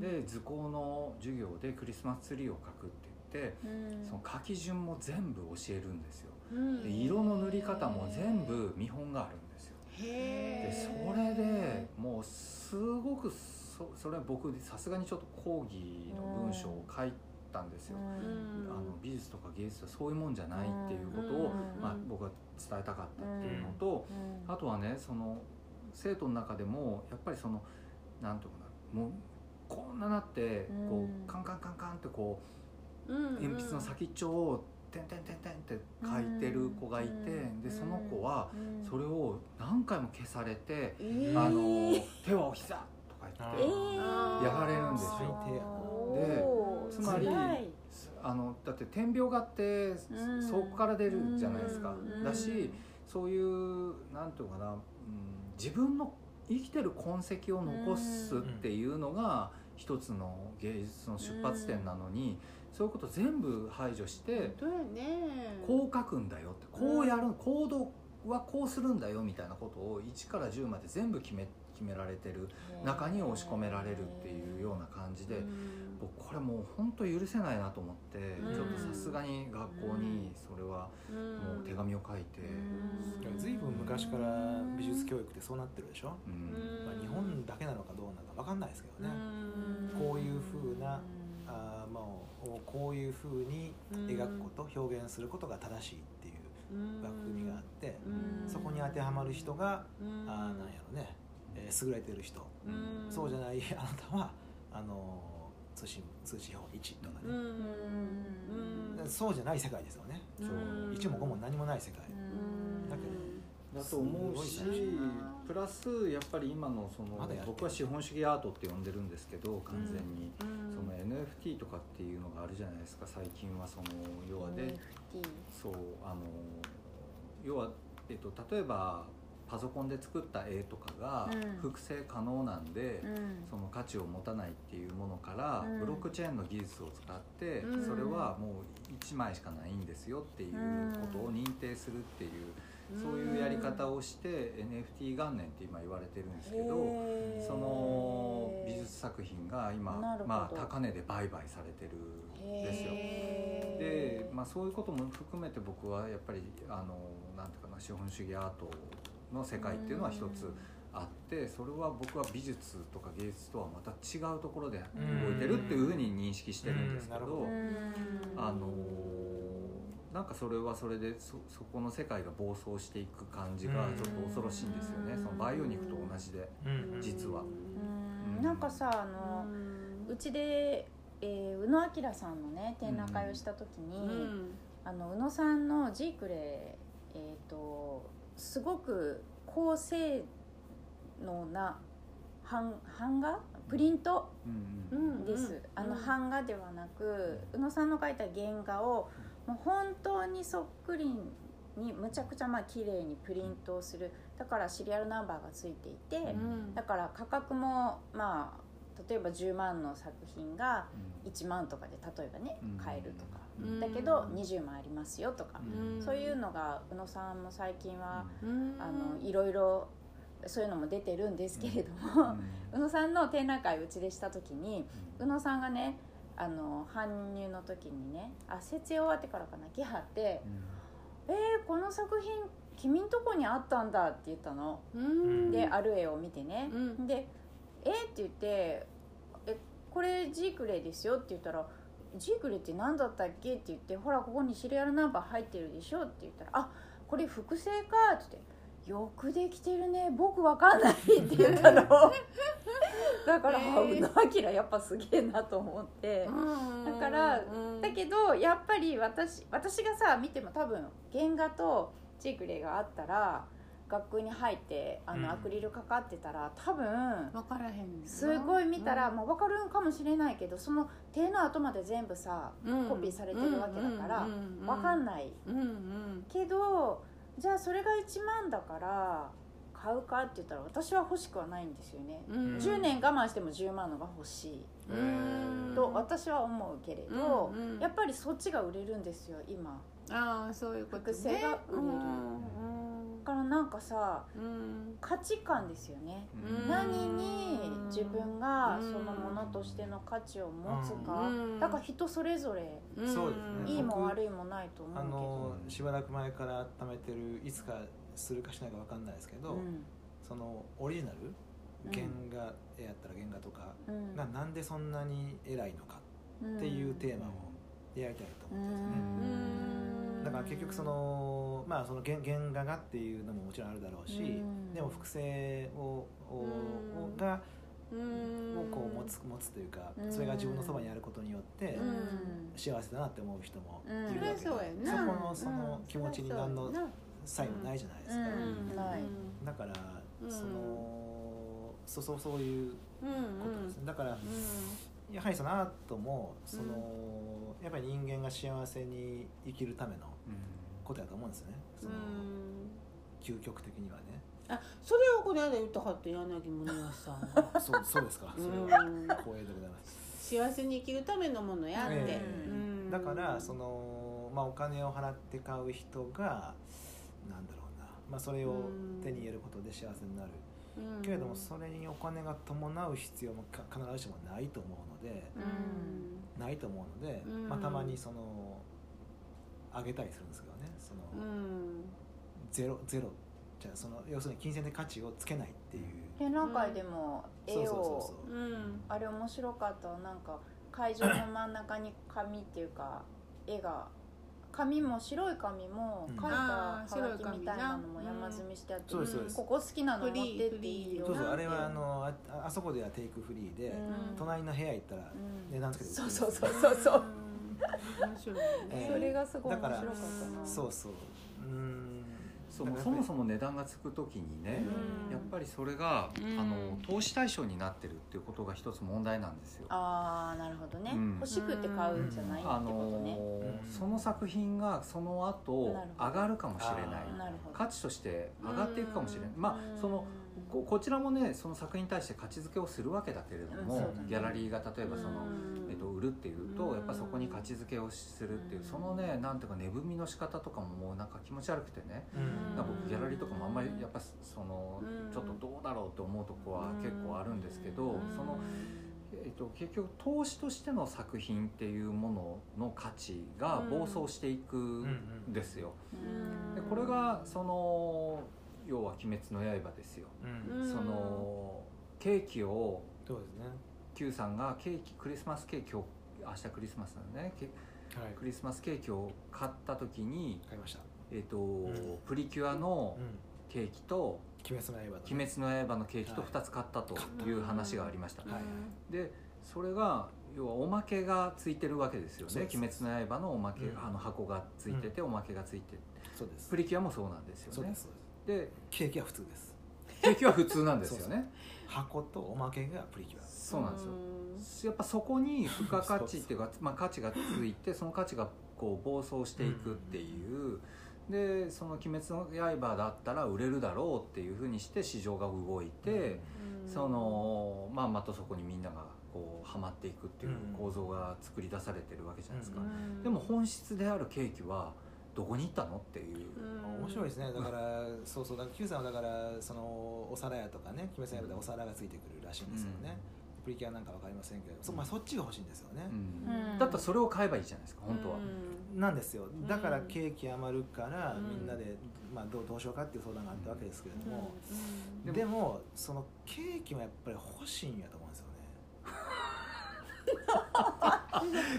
で図工の授業でクリスマスツリーを描くって言ってその書き順も全部教えるんですよ。で色の塗り方も全部見本があるんですよ。でそれでもうすごくそそれは僕さすがにちょっと講義の文章を書いたんですよ。あの美術とか芸術はそういうもんじゃないっていうことを、まあ、僕は伝えたかったっていうのと、あとはねその生徒の中でもやっぱりそのなんていうかなもうこんななってこうん。うカンカンカンカンってこう鉛鉛筆の先っちょを「てんてんてんてん」って書いてる子がいてでその子はそれを何回も消されて「あの手はお膝」て。やられるんですよ。でつまりあのだって点描画ってうん。そこから出るじゃないですか。うん。だしそういうなんていうのかな、うん、自分の生きてる痕跡を残すっていうのが一つの芸術の出発点なのにそういうこと全部排除してこう書くんだよってこうやる行動はこうするんだよみたいなことを1から10まで全部決め決められてる中に押し込められるっていうような感じで。僕これもう本当許せないなと思って、うん。ちょっとさすがに学校にそれはもう手紙を書いて、ずいぶん。昔から美術教育ってそうなってるでしょ、うん。まあ、日本だけなのかどうなのか分かんないですけどね、こういう風なあーまあこういうふうに描くこと表現することが正しいっていう枠組みがあってそこに当てはまる人があーなんやろね、えー優れてる人。そうじゃないあなたはあの通信通信法1とかね、そうじゃない世界ですよね。そう。1も5も何もない世界。だけどだと思うしプラスやっぱり今のその僕は資本主義アートって呼んでるんですけど完全に、その NFT とかっていうのがあるじゃないですか最近はその要はで、そうあの要は、えっと、例えばパソコンで作った絵とかがうん。複製可能なんで、その価値を持たないっていうものから、うん。ブロックチェーンの技術を使って、うん。それはもう1枚しかないんですよっていうことを認定するっていうそういうやり方をして NFT 元年って今言われてるんですけどその美術作品が今まあ高値で売買されてるんですよ。で、まあ、そういうことも含めて僕はやっぱりあのなんていうかな資本主義アートの世界っていうのは一つあってそれは僕は美術とか芸術とはまた違うところで動いてるっていうふうに認識してるんですけどあのなんかそれはそれでそそこの世界が暴走していく感じがちょっと恐ろしいんですよね。うん。そのバイオニックと同じでうん実は。うん。なんかさあのうちで、えー宇野明さんのね展覧会をした時に、うん。あの宇野さんのジークレー、えー、とすごく高性能な版版画？プリント？です、うんあのうん版画ではなく宇野さんの描いた原画をもう本当にそっくりにむちゃくちゃまあ綺麗にプリントをする。だからシリアルナンバーがついていて、うん。だから価格もまあ例えば10万の作品が1万とかで例えばねうん。買えるとか、うんだけど20万ありますよとか、うん。そういうのが宇野さんも最近は、うん。あのいろいろそういうのも出てるんですけれども、宇野さんの展覧会うちでした時に宇野さんがねあの搬入の時にねあ設営終わってからかな来はって「えー、この作品君んとこにあったんだ」って言ったの。うん。である絵を見てね、うん。で「えっ?」って言って「えこれジークレイですよ」って言ったら「ジークレイって何だったっけ?」って言って「ほらここにシリアルナンバー入ってるでしょ」って言ったら「あこれ複製か」って言って「よくできてるね。僕わかんない」って言ったの。だから、へー。宇野明やっぱすげえなと思って。だからうんだけどやっぱり私私がさ見ても多分原画とジークレイがあったら学校に入ってあうん。のアクリルかかってたら多分分からへんすごい見たらもう分かるかもしれないけどその手の後まで全部さうん。コピーされてるわけだからうん分かんない。うんうん。けどじゃあそれが1万だから買うかって言ったら私は欲しくはないんですよね。うん。10年我慢しても10万のが欲しい。うん。と私は思うけれど、うんうん。やっぱりそっちが売れるんですよ今。ああそういうことね。が売れる。うん。だからなんかさうん。価値観ですよね、うん。何に自分がそのものとしての価値を持つか、うん。だから人それぞれうん。そうですね。いいも僕悪いもないと思うあけど。のしばらく前から温めてるいつかするかしないか分かんないですけど、うん。そのオリジナル？うん原画やったら原画とかうん。がなんでそんなに偉いのかっていうテーマをやりたいとう思ってますね。んだから結局そのまあその原原画がっていうのももちろんあるだろうし、うん。でも複製ををうん。がうん。をこう持つ持つというかうん。それが自分のそばにあることによってうん。幸せだなって思う人もうん。いるわけで、そこのその気持ちに何の差異もないじゃないですか、だからうん。そのそうそうそういううん。うん。ことですね。だからやはりそのアートもその、やっぱり人間が幸せに生きるためのことやと思うんですよね。その、究極的にはね。あそれをこの間言ったはって柳宗悦さんは。そうそうですか。それはうん光栄でございます。幸せに生きるためのものやって、ええ。うん。だからその、まあ、お金を払って買う人がなんだろうな、まあ、それを手に入れることで幸せになる、うんけれどもそれにお金が伴う必要もか必ずしもないと思うのでうん。ないと思うので、うん。まあ、たまにその上げたりするんですけどね。その、うん。ゼロゼロじゃあその要するに金銭的価値をつけないっていう、展覧会でも絵をあれ面白かった。なんか会場の真ん中に紙っていうか絵が紙も白い紙もうん。描いたはがき紙みたいなのも山積みしてあって、そうですそうです。ここ好きなの持ってっていいよそうそうあれはあのああそこではテイクフリーで、うん。隣の部屋行ったらうん。値段つけてそうるそうそうそうそう。面白いね。ええそれがすごい面だから白かったな。そうそう。うんそうそもそも値段がつく時にね、うん。やっぱりそれが、うん。あの投資対象になってるっていうことが一つ問題なんですよ。ああなるほどね、うん。欲しくて買うんじゃないってあことね、その作品がその後上がるかもしれない。あなるほど。価値として上がっていくかもしれない、まうん。あそのここちらもねその作品に対して価値づけをするわけだけれども、ね。ギャラリーが例えばその、うん。えっと売るっていうと、うん。やっぱそこに価値づけをするっていう、うん。そのねなんていうか値踏みの仕方とかももうなんか気持ち悪くてね、うん。なんか僕ギャラリーとかもあんまりやっぱそのうん。ちょっとどうだろうって思うとこは結構あるんですけど、うん。その、えっと、結局投資としての作品っていうものの価値が暴走していくんですよ。うん。でこれがその要は「鬼滅の刃」ですよ。うん。うんそのケーキをそうですね。Q さんがケーキクリスマスケーキを明日クリスマスなのね。ケはい。クリスマスケーキを買った時に、買いました。えっとん。プリキュアのうん。ケーキと鬼滅の刃「鬼滅の刃」のケーキと2つ買ったという話がありました、はい。はいでそれが要はおまけがついてるわけですよね「そうです。鬼滅の刃」のおまけ、うん。あの箱がついてて、おまけがついて。そうです。プリキュアもそうなんですよね。そうでケーキは普通です。ケーキは普通なんですよね。箱とおまけがプリキュア。そうなんですよ。やっぱそこに付加価値っていうかまあ、価値がついてその価値がこう暴走していくっていう、でその「鬼滅の刃」だったら売れるだろうっていうふうにして市場が動いて、そのまあまたそこにみんながこうはまっていくっていう構造が作り出されてるわけじゃないですか、でも本質であるケーキはどこに行ったの？っていう、面白いですね。だからそうそう。だから Q さんはだからそのお皿屋とかね鬼滅の刃でお皿がついてくるらしいんですよね、プリキュアなんかわかりませんけど。そ,、まあ、そっちが欲しいんですよね、うん。うんだったらそれを買えばいいじゃないですか本当は、なんですよ。だからうん。ケーキ余るからうん。みんなで、まあ、どうどうしようかっていう相談があったわけですけれども、うん。でもそのケーキもやっぱり欲しいんやと思うんですよね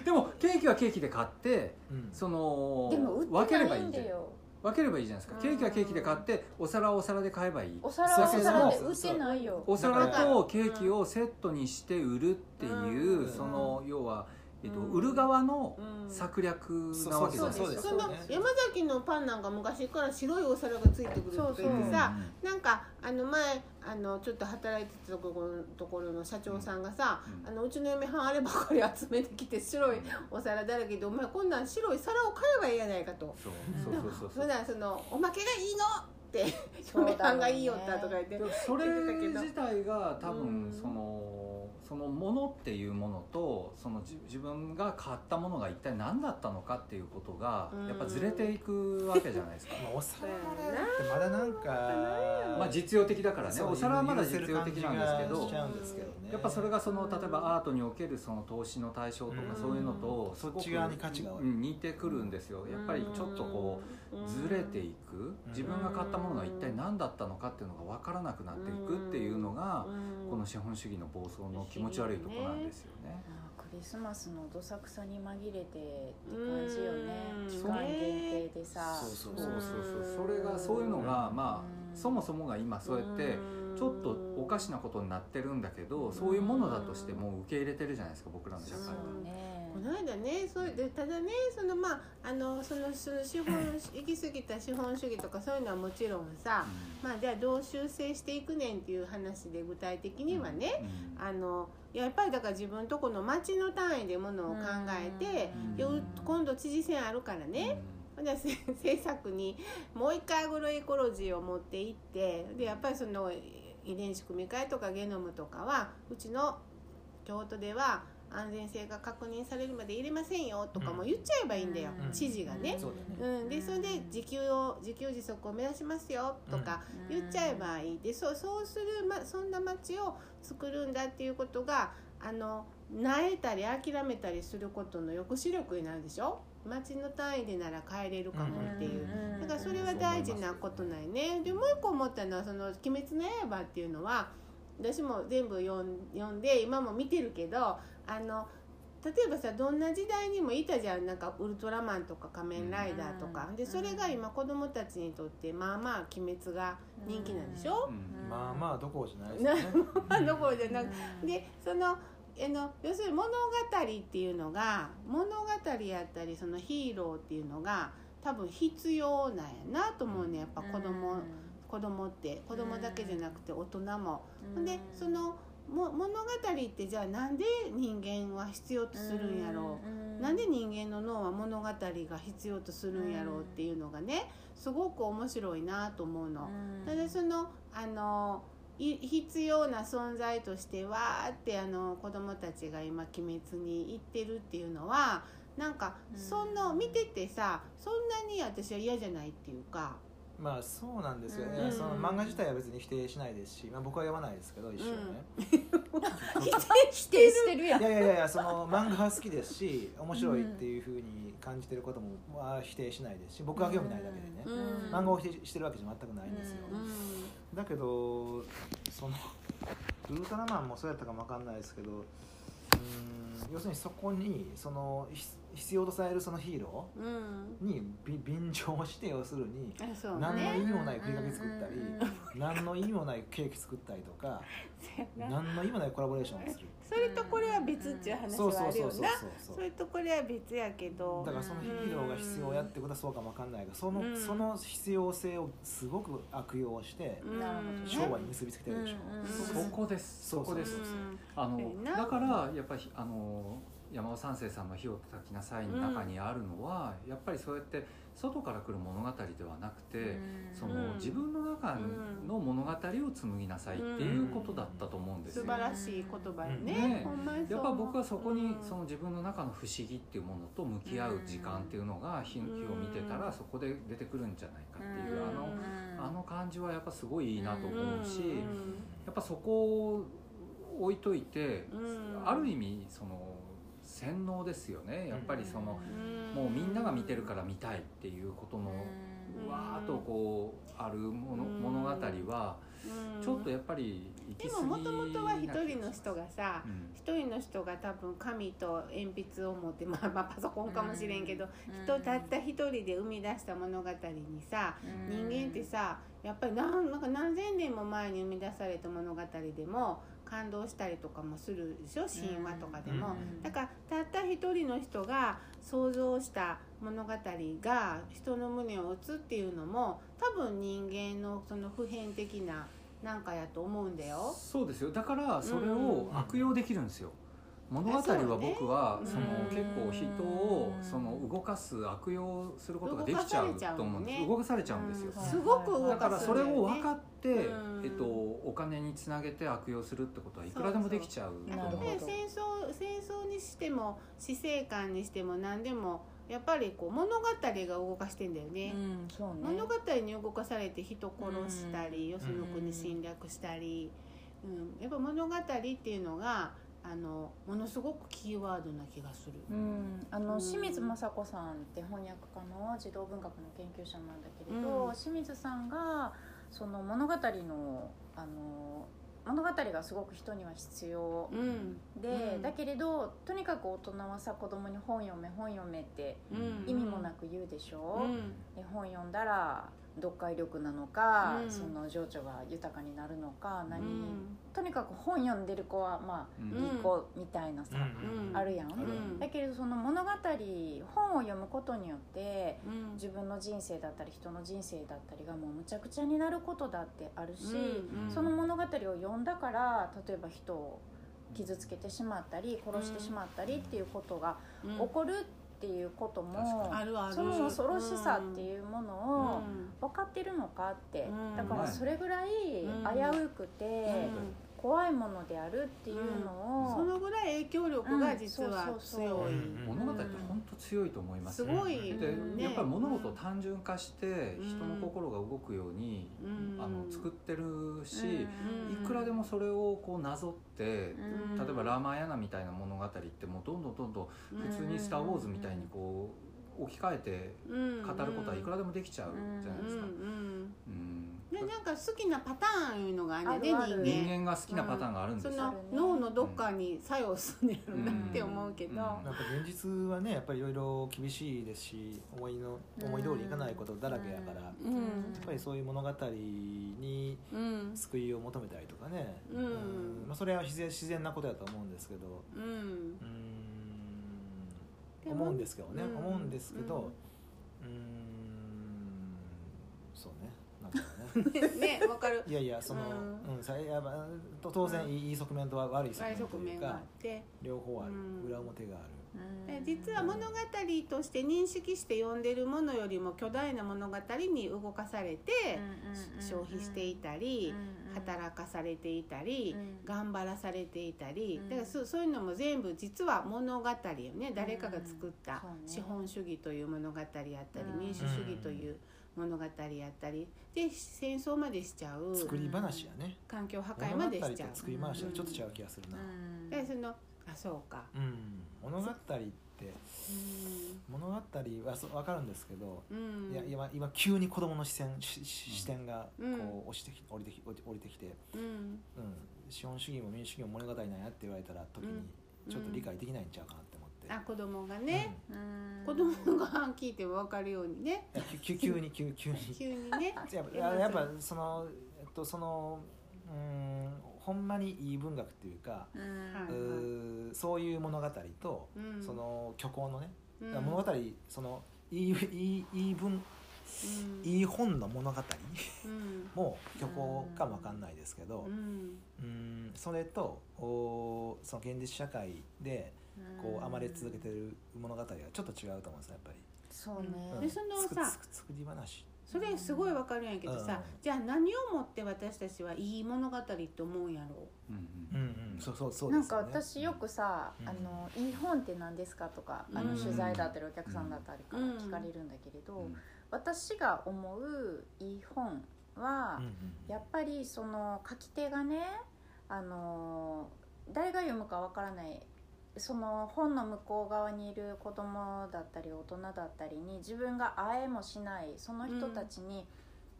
でもケーキはケーキで買ってうん。そのでも売分ってないければいいじゃん。んだよ分ければいいじゃないですか。ケーキはケーキで買ってお皿はお皿で買えばいい。お皿はお皿で売ってないよ。お皿とケーキをセットにして売るっていう、うん。その要は、えっと、うん売る側のうん。策略なわけじゃないですか。その山崎のパンなんか昔から白いお皿がついてくるとか言ってさなんかあの前あのちょっと働いてたところの社長さんがさ、うん。あのうちの嫁はんあればかり集めてきて白いお皿だらけで「お前こんなん白い皿を買えばいいやないか」と。そう。そうそうそう「そのおまけがいいの!」って嫁はんがいいよったとか言って。それ自体が多うん。分そのそのものっていうものとその自自分が買ったものが一体何だったのかっていうことがうん。やっぱずれていくわけじゃないですか。まあ、お皿もらえるってまだなんかまあ実用的だからね。お皿はまだ実用的なんですけどやっぱそれがその例えばアートにおけるその投資の対象とかうんそういうのとそっち側に価値が似てくるんですよ。やっぱりちょっとこうずれていく？自分が買ったものが一体何だったのかっていうのが分からなくなっていくっていうのがこの資本主義の暴走の気持ち悪いところなんですよね。あークリスマスのどさくさに紛れてって感じよね。うん。期間限定でさ。そうそうそうそう。そうそれがそういうのがまあうんそもそもが今そうやってちょっとおかしなことになってるんだけどそういうものだとしても受け入れてるじゃないですか僕らの社会は。この間ねそうでただねそのまああのそのその資本 行き過ぎた資本主義とかそういうのはもちろんさ、まあじゃあどう修正していくねんっていう話で具体的にはね、うん。あのやっぱりだから自分とこの町の単位でものを考えて、うん。今度知事選あるからね、ほんでせ政策にもう一回アグロエコロジーを持っていってでやっぱりその遺伝子組み換えとかゲノムとかはうちの京都では安全性が確認されるまで入れませんよとかも言っちゃえばいいんだよ、うん知事がね。そうだね。うん、でそれで自給を自給自足を目指しますよとか言っちゃえばいい。でそうそうする、ま、そんな町を作るんだっていうことがあの萎えたり諦めたりすることの抑止力になるでしょ？町の単位でなら帰れるかもっていう。だからそれは大事なことないね。でもう一個思ったのは「その鬼滅の刃」っていうのは私も全部読ん読んで今も見てるけどあの例えばさどんな時代にもいたじゃん。なんかウルトラマンとか仮面ライダーとか、うん。でそれが今子供たちにとってまあまあ鬼滅が人気なんでしょ、うん。まあまあどころじゃないですよね。まあどころじゃなくでそのあの要するに物語っていうのが物語やったりそのヒーローっていうのが多分必要なんやなと思うね。やっぱ子供、子供って子供だけじゃなくて大人も。でそのも物語ってじゃあなんで人間は必要とするんやろう、なんで人間の脳は物語が必要とするんやろうっていうのがねすごく面白いなと思うの。ただそのあのい必要な存在としてわーってあの子供たちが今鬼滅に行ってるっていうのはなんかうん。そんな見ててさそんなに私は嫌じゃないっていうか、まあそうなんですよね、うん。その漫画自体は別に否定しないですし、まあ、僕は読まないですけど一緒ね、否定してるやん。いやいやいやその漫画は好きですし面白いっていうふうに感じてることもまあ否定しないですし僕は興味ないだけでね、うん。漫画を否定してるわけじゃ全くないんですよ、うん。だけどそのウルトラマンもそうやったかも分かんないですけどうーん要するにそこにそのひ必要とされるそのヒーロうん。ーにび便乗して要するに何の意ね味もないふりかけ作ったりうん。何の意味もないケーキ作ったりとか何の意味もないコラボレーションをする。それとこれは別っていう話そうはあるよそうそうそうなそう。それとこれは別やけど。だからそのヒーローが必要やってことはそうかもわかんないがその,、うん。その必要性をすごく悪用して商売に結びつけてるでしょ、うそそこです。そこですそうそう。あのだからやっぱりあの山尾三世さんの「火を叩きなさい」の中にあるのは、やっぱりそうやって外から来る物語ではなくて、そのうん。自分の中の物語を紡ぎなさいっていうことだったと思うんですよ。素晴らしい言葉よねね。やっぱ僕はそこにうん。その自分の中の不思議っていうものと向き合う時間っていうのが火火を見てたらそこで出てくるんじゃないかっていうあのあの感じはやっぱすごいいいなと思うしうん。やっぱそこを置いといてうん。ある意味その洗脳ですよね。やっぱりそのうん。もうみんなが見てるから見たいっていうことのうん。わーっとこうあるものうん。物語はうん。ちょっとやっぱり行きで過ぎももともとは一人の人がさうん。一人の人が多分紙と鉛筆を持って、まあ、まあパソコンかもしれんけど、人たった一人で生み出した物語にさ人間ってさやっぱり何なんか何千年も前に生み出された物語でも感動したりとかもするでしょ？神話とかでも。だからたった一人の人が想像した物語が人の胸を打つっていうのも多分人間のその普遍的ななんかやと思うんだよ。そうですよ。だからそれを悪用できるんですよ、物語は僕はそうそのね結構人をうんその動かす悪用することができちゃうと思うんです。動動かされちゃうんですよ、うん。すごく動だからそれを分っかって、うん。えっと、お金につなげて悪用するってことはいくらでもできちゃうと思う。そうそうなるほど。戦争戦争にしても死生観にしても何でもやっぱりこう物語が動かしてんだよね。うんそうね。物語に動かされて人殺したり、よその国侵略したり、うん、やっぱ物語っていうのがあのものすごくキーワードな気がする。うん、あのうん。清水雅子さんって翻訳家の児童文学の研究者なんだけれど、うん。清水さんがその物語のあの物語がすごく人には必要うん。で、うん。だけれどとにかく大人はさ子供に本読め本読めってうん、意味もなく言うでしょ、うん。で本読んだら読解力なのか、うん。その情緒が豊かになるのか何、うん。とにかく本読んでる子はまあ、うん。いい子みたいなさ、うん。あるやん、うん。だけれどその物語本を読むことによってうん。自分の人生だったり人の人生だったりがもうむちゃくちゃになることだってあるし、うん。その物語を読んだから例えば人を傷つけてしまったり殺してしまったりっていうことがうん。起こるっていうことも、あるある。その恐ろしさっていうものをうん。分かってるのかって、うん。だからそれぐらい危うくてうん怖いものであるっていうのを、そのぐらい影響力が実は強い。うん。物語って本当強いと思いますすねごいで、ね。やっぱり物事を単純化してうん。人の心が動くように、うん。あの作ってるし、うん。いくらでもそれをこうなぞって、うん。例えばラーマーヤナみたいな物語ってもうどんどんどんどん普通に「スター・ウォーズ」みたいにこう置き換えて語ることはいくらでもできちゃうじゃないですか。うんうんうんでなんか好きなパターンいうのがあるね人間人間が好きなパターンがあるんですよ。その脳のどっかに作用するんやろなって思うけど、うん。やっぱ現実はねやっぱりいろいろ厳しいですし思いの思い通りにいかないことだらけやから、やっうんぱりそういう物語にうん救いを求めたりとかね、うん。まあ、それは自然自然なことやと思うんですけど。うん。うーん思うんですけどね、うん思うんですけど。うーんそうね。なんけどね ねわかる。いやいやその、ううんさやっぱと当然いい側面と悪い側面というかって。両方ある、うん。裏表がある、で実は物語として認識して読んでるものよりも巨大な物語に動かされて消費していたり働かされていたりうん。頑張らされていたり。うん。だからそそういうのも全部実は物語よね。誰かが作った資本主義という物語やったりうん。民主主義という物語やったり。で戦争までしちゃう。作り話やね、環境破壊までしちゃう。作り話はちょっと違う気がするな、でそのあそうか。うん。物語って物語はそう分かるんですけど、うん。いや今今急に子供の視線視点がこうん。う押してき降りてき降りてきて、うん。うん、資本主義も民主主義も物語なんやって言われたら時にちょっと理解できないんちゃうかなって思って、あ子供がね、うん。子供が聞いても分かるようにね。急急に急急に。急 にね。やっぱやっぱそのえっとそのうんほんまにいい文学っていうか、うん。はいうーそういう物語と、うん。その虚構のね、うん。物語そのいいいいいい文うん。いい本の物語うん。も虚構かもわかんないですけど、うん。うんそれとおその現実社会でこう暴れ続けてる物語はちょっと違うと思うんですねやっぱり。そうね。でそのさ作り話それすごい分かるんやけどさ、うん。じゃあ何をもって私たちはいい物語って思うんやろ？うんうん。うんそうそうそうなんか私よくさ「うん。あのいい本って何ですか?」とかあのうん取材だったりお客さんだったりからうん。聞かれるんだけれど、うん。私が思ういい本は、うんうん。やっぱりその書き手がねあの誰が読むかわからないその本の向こう側にいる子供だったり大人だったりに自分が会えもしないその人たちに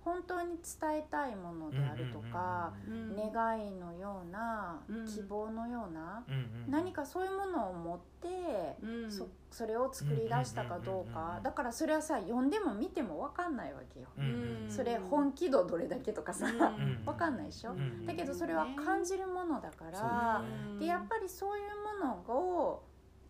本当に伝えたいものであるとか、うん願いのような、うん。希望のような、うんうん。何かそういうものを持って、うん。そそれを作り出したかどううんうんうんうんうんかだからそれはさ読んでも見ても分かんないわけよ。うんうんそれ本気度どれだけとかさ、うん分かんないでしょ、うんだけどそれは感じるものだから、でやっぱりそういうものを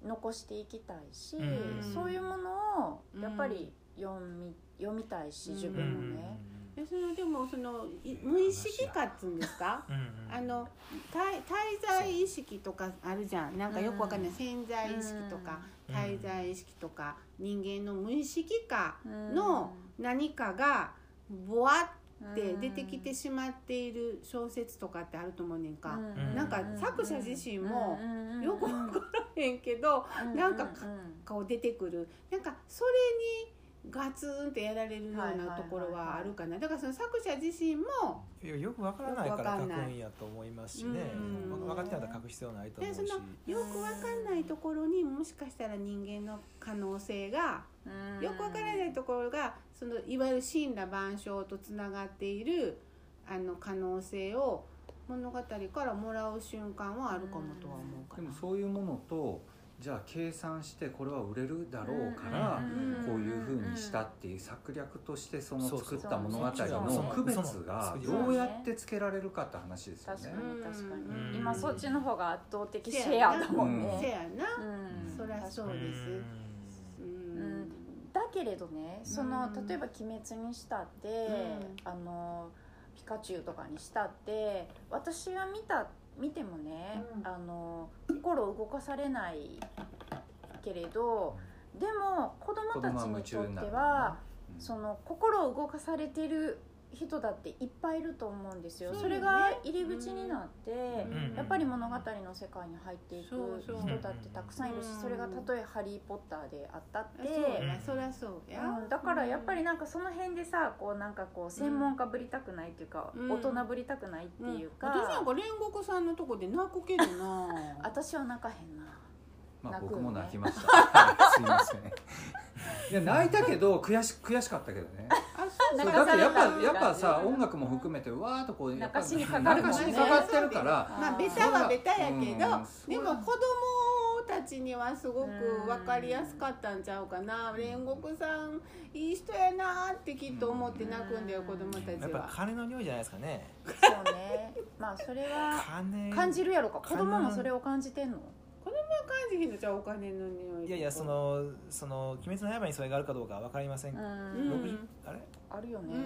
残していきたいし、うんそういうものをやっぱり読み読みたいし自分もね。でそのでもそのい無意識化っつうんですか？うんうん。あの滞滞在意識とかあるじゃん。なんかよくわかんない。潜在意識とかうん。滞在意識とか人間の無意識化うん。の何かがボワって出てきてしまっている小説とかってあると思うねんか。ん。なんか作者自身もよくわ分からへんけどなんかこう出てくる。なんかそれにガツンってやられるようなところはあるかな。だからその作者自身もいやよくわからないからよくわかんない書くんやと思いますしね。うん。わ分かってたら書く必要ないと思うし。でそのよくわかんないところにもしかしたら人間の可能性がよくわからないところがそのいわゆる神羅万象とつながっているあの可能性を物語からもらう瞬間はあるかもとは思うかな。でもそういうものとじゃあ計算してこれは売れるだろうからうんこういうふうにしたっていう策略としてその作った物語の区別がどうやってつけられるかって話ですよ確かね。に確かうん。に今そっちの方が圧倒的シェアだもんうん。せね。やな、うん。そりゃそうです。だけれどねそのうん例えば「鬼滅」にしたって、うん。あのピカチュウとかにしたって私が見た見てもね、うん。あの心動かされないけれどでも子供たちにとってはうんその心を動かされてる人だっていっぱいいると思うんですよ。ね。それが入り口になって、うん。やっぱり物語の世界に入っていく人だってたくさんいるしうん。それがたとえ「ハリー・ポッター」であったって、そうやそりゃそうや、うん、だからやっぱりなんかその辺でさこうなんかこう専門家ぶりたくないっていうか、うん。大人ぶりたくないっていうか、私なんか煉獄さんのとこで泣くけどな。私は泣かへんな。まあ僕も泣きました。は いすいません。いや泣いたけど悔し悔しかったけどね。あ そうだってやっぱやっぱさ音楽も含めてわーっとこうやっぱ泣かしにかかるもんね。泣かしにかかってるから。まあベタはベタやけど、うん。でも子供たちにはすごく分かりやすかったんちゃうかな。煉獄さんいい人やなってきっと思って泣くんだようん子供たちやっぱは。金の匂いじゃないですかね。そうね。まあそれは金。感じるやろか。子金供もそれを感じてんの？感じひんのじゃあお金の匂いいやいやそのその鬼滅の刃にそれがあるかどうかは分かりません、うん。あれ？あるよね、うん。う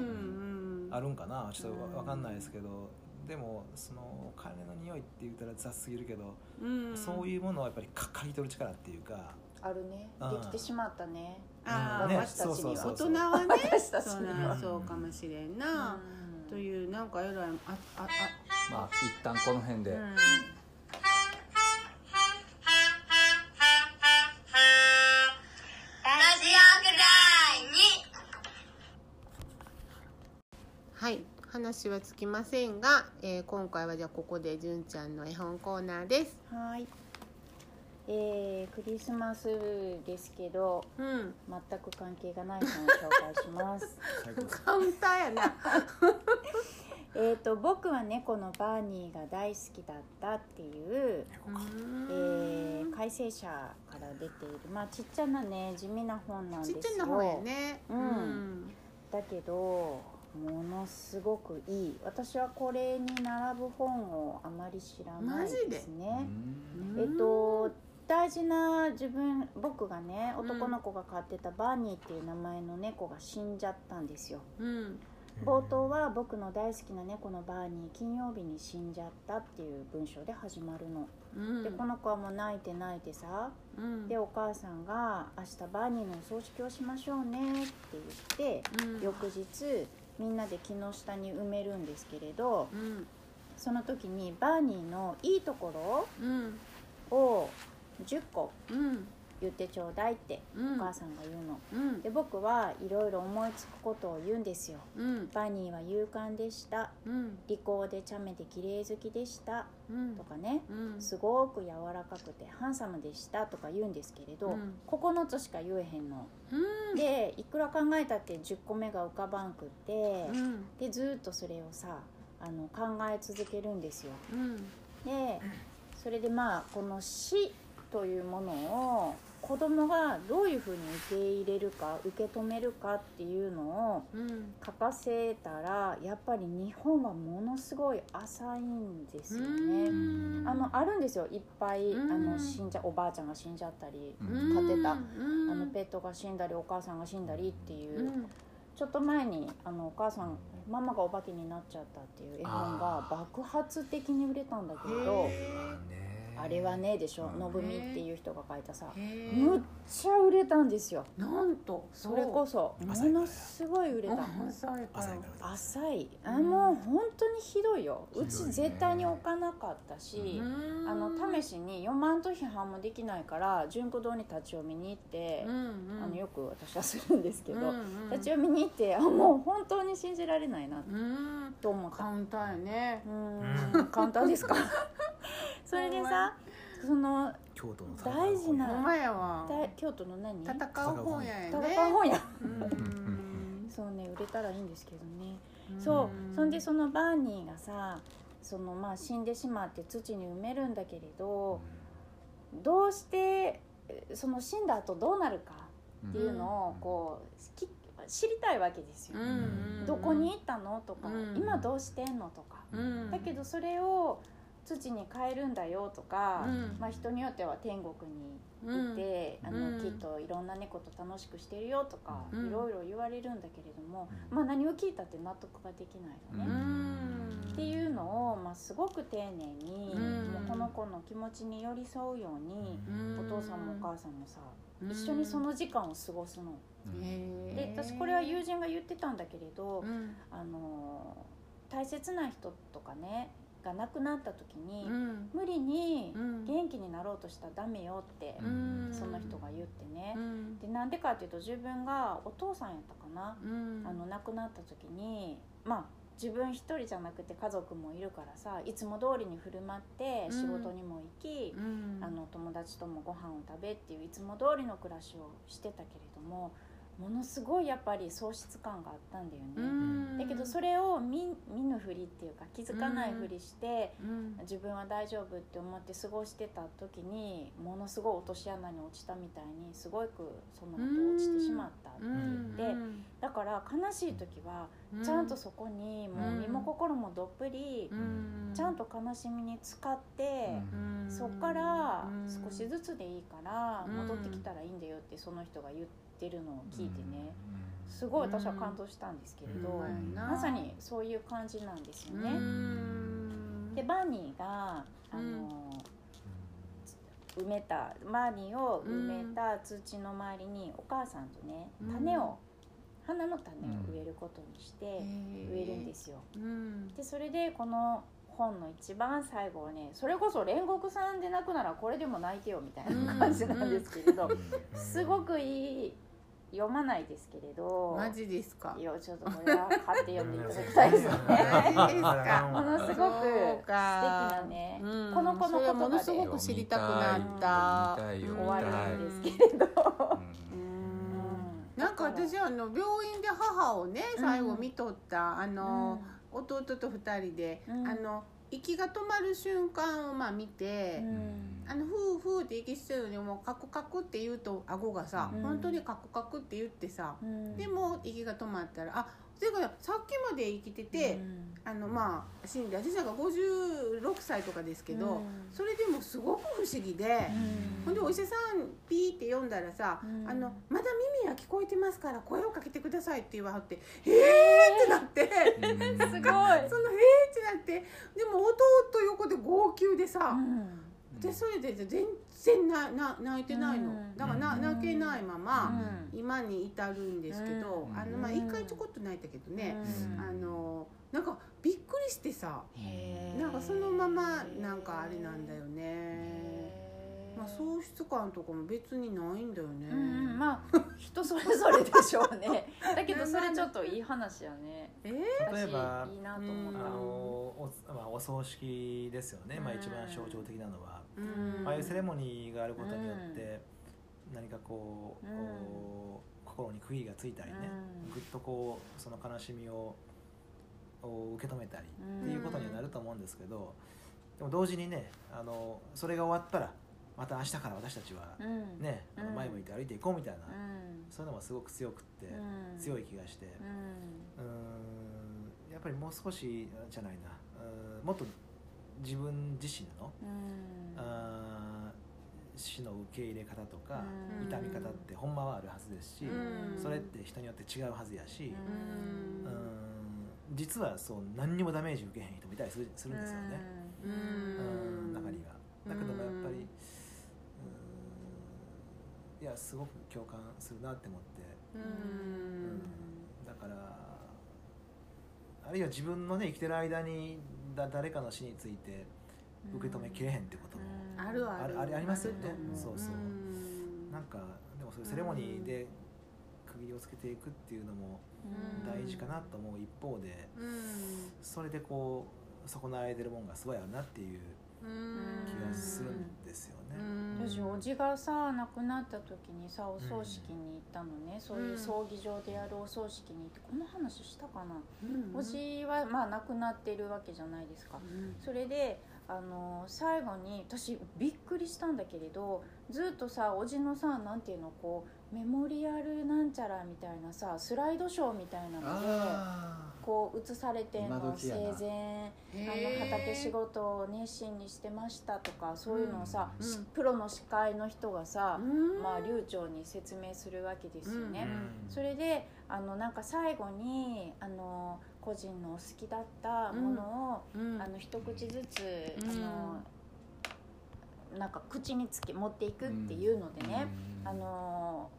んあるんかな？ちょっとわかんないですけど。でもそのお金の匂いって言ったら雑すぎるけど、うん。そういうものをやっぱりか刈り取る力っていうか。あるね。うん。できてしまったね。あーね私たちには。そうそう大そう。人はね私たちそにそうかもしれんな、というなんかえらいあああ。まあ一旦この辺で、うん話はつきませんが、えー今回はじゃあここで純ちゃんの絵本コーナーです。はい。えー、クリスマスですけどうん。全く関係がない本を紹介します。カウンターやな。えっと僕は猫のバーニーが大好きだったっていう、えー、改正者から出ているまあちっちゃなね地味な本なんですよ。ちっちゃな本やね。うん。だけどものすごくいい。私はこれに並ぶ本をあまり知らないですね。うん。えっと大事な自分僕がね男の子が飼ってたバーニーっていう名前の猫が死んじゃったんですよ。うん。冒頭は僕の大好きな猫のバーニー金曜日に死んじゃったっていう文章で始まるの、うん。でこの子はもう泣いて泣いてさうん。でお母さんが「明日バーニーのお葬式をしましょうね」って言ってうん。翌日みんなで木の下に埋めるんですけれどうん。その時にバーニーのいいとこうん。ろを10個うん言ってちょうだいってうん。お母さんが言うの。うん。で僕はいろいろ思いつくことを言うんですよ。うん。バーニーは勇敢でした。うん。利口で茶目で綺麗好きでした。うん。とかね。うん。すごく柔らかくてハンサムでした。とか言うんですけれど、うん。9つしか言えへんの。うん。でいくら考えたって10個目が浮かばんくって、うん。でずーっとそれをさあの考え続けるんですよ。うん。でそれでまあこの死というものを子供がどういうふうに受け入れるか受け止めるかっていうのをうん書かせたらやっぱり日本はものすごい浅いんですよね。あのあるんですよ。いっぱいうん。あの死んじゃおばあちゃんが死んじゃったり、うん。飼ってたうん。あのペットが死んだりお母さんが死んだりっていう、うん。ちょっと前にあのお母さんママがお化けになっちゃったっていう絵本が爆発的に売れたんだけどあれはねでしょうん。のぶみっていう人が書いたさへむっちゃ売れたんですよ。なんとそれこそ。ものすごい売れた。浅いあう。ん。もう本当にひどいよ。うち絶対に置かなかったし、あの試しに読まんと批判もできないから純子堂に立ち読みに行って、あのよく私はするんですけど、立ち読みに行ってあもう本当に信じられないなうん。と思った。カウンターやね。簡単ですか？それでさその京都の大事な京都の何？戦う本屋やね戦う本屋うん。そうね売れたらいいんですけどね、うん。そう。そんでそのバーニーがさそのまあ死んでしまって土に埋めるんだけれどどうしてえその死んだ後どうなるかっていうのをこうき知りたいわけですよ、うん。どこに行ったの？とか、うん。今どうしてんの？とか、うん。だけどそれを土に変えるんだよとか、うん。まあ、人によっては天国にいて、あのうん。きっといろんな猫と楽しくしてるよとか、うん。いろいろ言われるんだけれども、うん。まあ、何を聞いたって納得ができないのね。うん。っていうのを、まあ、すごく丁寧に、うん。もうこの子の気持ちに寄り添うように、うん。お父さんもお母さんもさ、うん。一緒にその時間を過ごすの。へでー私これは友人が言ってたんだけれど、うん。あの大切な人とかねが亡くなった時に、うん。無理にうん。元気になろうとしたらダメよって、うん。その人が言ってね。う、ん。でなんでかっていうと自分がお父さんやったかな、うん。あの亡くなった時にまあ自分一人じゃなくて家族もいるからさいつも通りに振る舞ってうん。仕事にも行き、うん。あの友達ともご飯を食べっていういつも通りの暮らしをしてたけれどもものすごいやっぱり喪失感があったんだよね。うん。だけどそれを見見ぬふりっていうか気づかないふりして、うん。自分は大丈夫って思って過ごしてた時にものすごい落とし穴に落ちたみたいにすごくその後落ちてしまったってう言って、んだから悲しい時はうちゃんとそこにもう身も心もどっぷりうん。ちゃんと悲しみに使って、うん。そっからうん。少しずつでいいからうん。戻ってきたらいいんだよってその人が言ってるのを聞いてね。うん。すごい私は感動したんですけれど、うん。まさにそういう感じなんですようね。ん。でバーニーがあの、埋めたバーニーを埋めた土の周りにお母さんとねうん。種を、花の種を植えることにして植えるんですよ。うん。でそれでこの本の一番最後はねそれこそ煉獄さんで泣くならこれでも泣いてよみたいな感じなんですけれど、すごくいい読まないですけれどマジですか？いやちょっとこれは買って読んでいただきたいですよね。マジですか？ものすごく素敵なね、うん。この子のそれはものすごく知りたくなった。終わたいるんですけれど、なんか私あの病院で母をね最後見とった、あの、弟と二人で、うん。あの息が止まる瞬間をまあ見て、うん。あのふうふうって息してるのにもうカクカクって言うと顎がさ、うん。本当にカクカクって言ってさ、うん。でも息が止まったらあそれからさっきまで生きてて、うんあのまあ死んで私なんか56歳とかですけど、うんそれでもすごく不思議で。ほんでお医者さんピーって読んだらさ、うんあの「まだ耳は聞こえてますから声をかけてください」って言わはって「えー!」ってなって すごい、その「えー!」ってなってでも弟横で号泣でさ、でそれで全然なな泣いてないの、うん。だからな、うん。泣けないまま、うん。今に至るんですけど、うん。あのまあうん。一回ちょこっと泣いたけどね、うん。あのなんかびっくりしてさなんかそのままなんかあれなんだよね。まあ、喪失感とかも別にないんだよね。うんうん、まあ人それぞれでしょうね。だけどそれちょっといい話やね。え例えば私いいなと思っあた、のお,、まあ、お葬式ですよね、まあ、うん。一番象徴的なのは、ーうんああいうセレモニーがあることによって、何かこう、うんこう心に釘がついたりね、うん。ぐっとこうその悲しみをを受け止めたりうんっていうことにはなると思うんですけど、でも同時にねあのそれが終わったらまた明日から私たちはうん。ね、あのうん前向いて歩いていこうみたいな、うん。そういうのもすごく強くって、うん。強い気がして。うんやっぱりもう少しじゃないなうーんもっと自分自身の、うん。死の受け入れ方とか、うん。痛み方ってほんまはあるはずですし、うん。それって人によって違うはずやし、うん。実はそう何にもダメージ受けへん人もいたりするするんですよね、ううん。ん中には。だけどもやっぱり、うーん。いやすごく共感するなって思って。ううんん。だからあるいは自分のね生きてる間にだ誰かの死について受け止めきれへんってことも、あるあるあるありますよね。そうそう。ん。なんかでもそういうセレモニーで区切りをつけていくっていうのもうん。大事かなと思う一方でうん。それでこう損なわれてるもんがすごいあるなっていううん気がするんですよね。うん。私おじがさ亡くなった時にさお葬式に行ったのね、そういう葬儀場でやるお葬式に行ってこの話したかな、うん。おじはまあ亡くなってるわけじゃないですか。うん。それであの最後に私びっくりしたんだけれどずっとさおじのさなんていうのこうメモリアルなんちゃらみたいなさスライドショーみたいなのであこう映されてん今の生前あへのー。畑仕事を熱心にしてましたとかそういうのをさ、うんしプロの司会の人がさ、うん。まあ、流暢に説明するわけですよね。うんそれであのなんか最後にあの個人の好きだったものを、うん。あの一口ずつ、うん。あのなんか口につけ持っていくっていうのでね、あの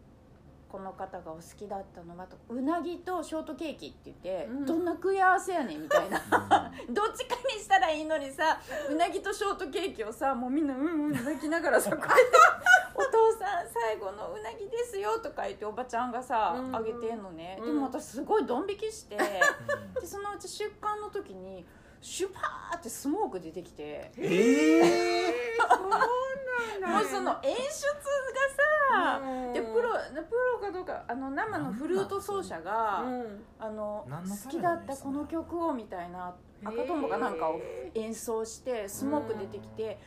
この方がお好きだったのはとうなぎとショートケーキって言って、うん。どんな食い合わせやねんみたいな。どっちかにしたらいいのにさうなぎとショートケーキをさもうみんなうんうん泣きながらさこうやって「お父さん最後のうなぎですよ」とか言っておばちゃんがさ、うん。あげてんのね、うん。でも私すごいドン引きしてうん。でそのうち出棺の時にシュパーってスモーク出てきて。えーそうなんだ。もうその演出がさ、うん。でプロプロかどうかあの生のフルート奏者が、うん。あの好きだったこの曲をみたいな赤とんぼかなんかを演奏してスモーク出てきて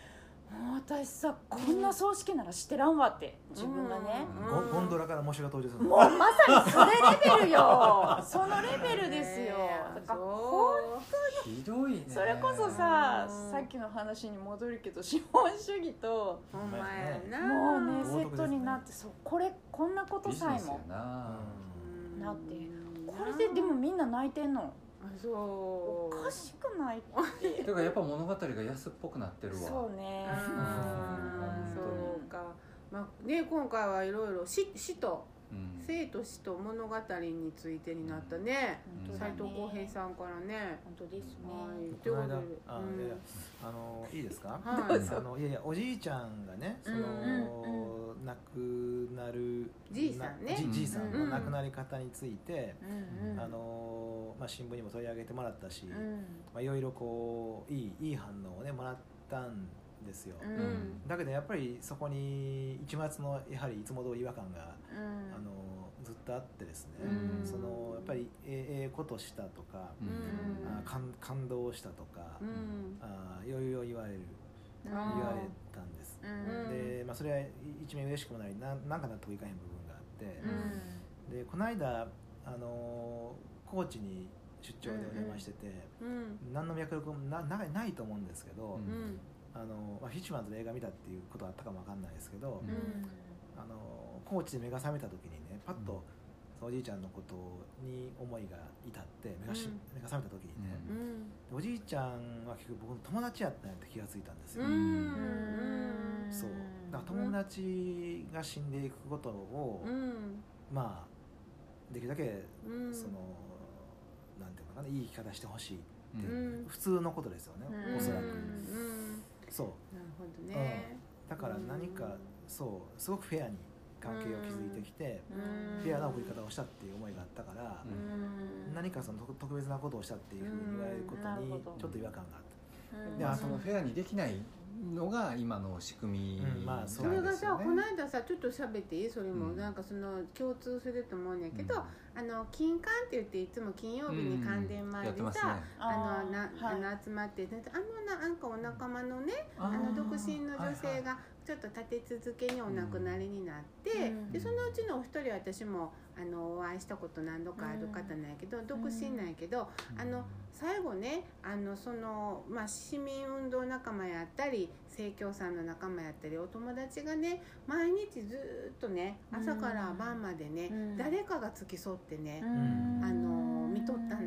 もう私さこんな葬式ならしてらんわって自分がね、うん。ゴゴンドラから模試が登場するもうまさにそれレベルよ。そのレベルですよ。ねだからそうひどいね。それこそさうんさっきの話に戻るけど資本主義とほんまやな。もうねセットになってそうこれこんなことさえも。な、うんな。って。これででもみんな泣いてんのあそう。おかしくないって。てかやっぱ物語が安っぽくなってるわ。そうね。そうか。まあね今回はいろいろ死死とうん生と死と物語についてになったね。本当だね。斉藤浩平さんからね。本当ですね。ということであ、のいいですか、はい。あのいやいやおじいちゃんがねその、うん亡くなるじいさんね。なじじいさんうんの亡くなり方について、あのまあ、新聞にも取り上げてもらったし、うん。まあ、いろいろこういいいい反応をねもらったんですよ、うん。うんだけどやっぱりそこに一末のやはりいつも通り違和感が、うん。あのずっとあってですね、うん。そのやっぱりえええことしたとか、うん。うん。あ感感動したとか、うん。あいろいろ言われる言われたんです、うん。で、まあ、それは一面嬉しくもなりななんか納得いかへん部分があって、うん。でこの間あの高知に出張でお邪魔してて、うん。何の脈絡もななないと思うんですけど、うんうんあのまあ、フィッシュマンズの映画見たっていうことはあったかもわかんないですけど、うん。あの高知で目が覚めた時にねパッと、おじいちゃんのことに思いが至って目が目が覚めた時にね、うん。おじいちゃんは結局僕の友達やったんやって気がついたんですよ、そう。だから友達が死んでいくことを、うん。まあできるだけ、うん。そのなんていうのかないい生き方してほしいって普通のことですよね、うん。おそらく、うんそう。なるほどね。だから何か、うんそうすごくフェアに関係を築いてきて、うん。フェアな送り方をしたっていう思いがあったから、うん。何かその特特別なことをしたっていうふうに言われることにちょっと違和感があった、うんでそのフェアにできないのが今の仕組みうんまあそれがさ、この間さちょっと喋っていいそれも、うん。なんかその共通すると思うんやけど、うん。あの金環って言っていつも金曜日に関電前でやってますね。さ、あのな、はい。あの集まってであのななんかお仲間のねあの独身の女はいはい。性がちょっと立て続けにお亡くなりになって、うん。でそのうちのお一人は私もあのお会いしたこと何度かある方なんやけど、独身なんやけど、あの最後ねあのその、まあ、市民運動仲間やったり生協さんの仲間やったりお友達がね毎日ずっとね朝から晩までね、うん。誰かが付き添ってね、うん。あの見とった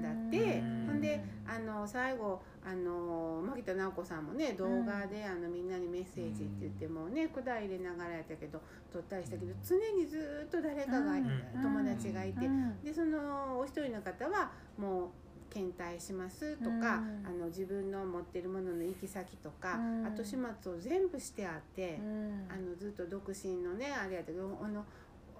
あの最後あの牧田直子さんもね動画で、あのみんなにメッセージって言ってもね管入れながらやったけど撮ったりしたけど常にずっと誰かが、うん。友達がいて、うん。でそのお一人の方はもう検体しますとか、うん。あの自分の持ってるものの行き先とか、うん。後始末を全部してあって、うん。あのずっと独身のねあれやったけどあの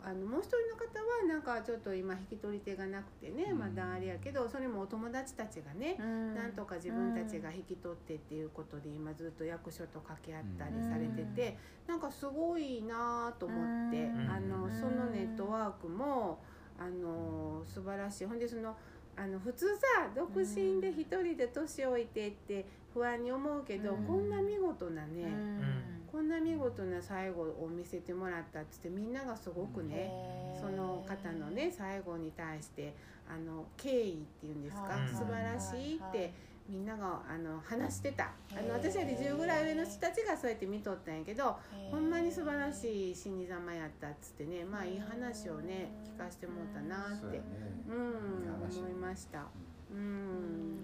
あのもう一人の方はなんかちょっと今引き取り手がなくてね、うん。まだあれやけどそれもお友達たちがね、うん。なんとか自分たちが引き取ってっていうことで今ずっと役所と掛け合ったりされてて、なんかすごいなと思って、うん。あのそのネットワークもあの素晴らしい。ほんでそのあの普通さ独身で一人で年老いてって不安に思うけど、うん。こんな見事なね、うんこんな見事な最後を見せてもらったっつってみんながすごくね、その方のね最後に対してあの敬意っていうんですか、はい素晴らしいって、はいみんながあの話してた。あの私より10ぐらい上の人たちがそうやって見とったんやけどほんまに素晴らしい死に様やったっつってねまあいい話をね聞かせてもらったなってそうん思いました。うん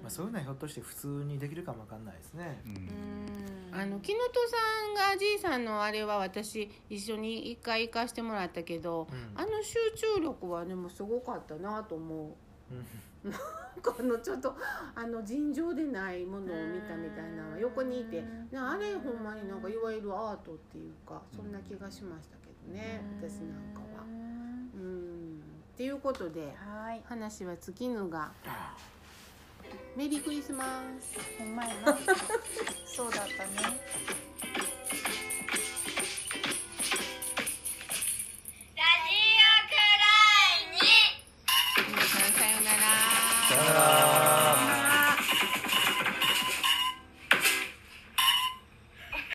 まあ、そういうのはひょっとして普通にできるかもわかんないですね、うん。あの木本さんがじいさんのあれは私一緒に一回行かしてもらったけどうん。あの集中力はでもすごかったなと思う。うんこのちょっとあの尋常でないものを見たみたいなのは横にいてなあれほんまになんかいわゆるアートっていうかそんな気がしましたけどね私なんかは。うんっていうことではい。話は尽きぬがメリークリスマス。ほんまやな。そうだったね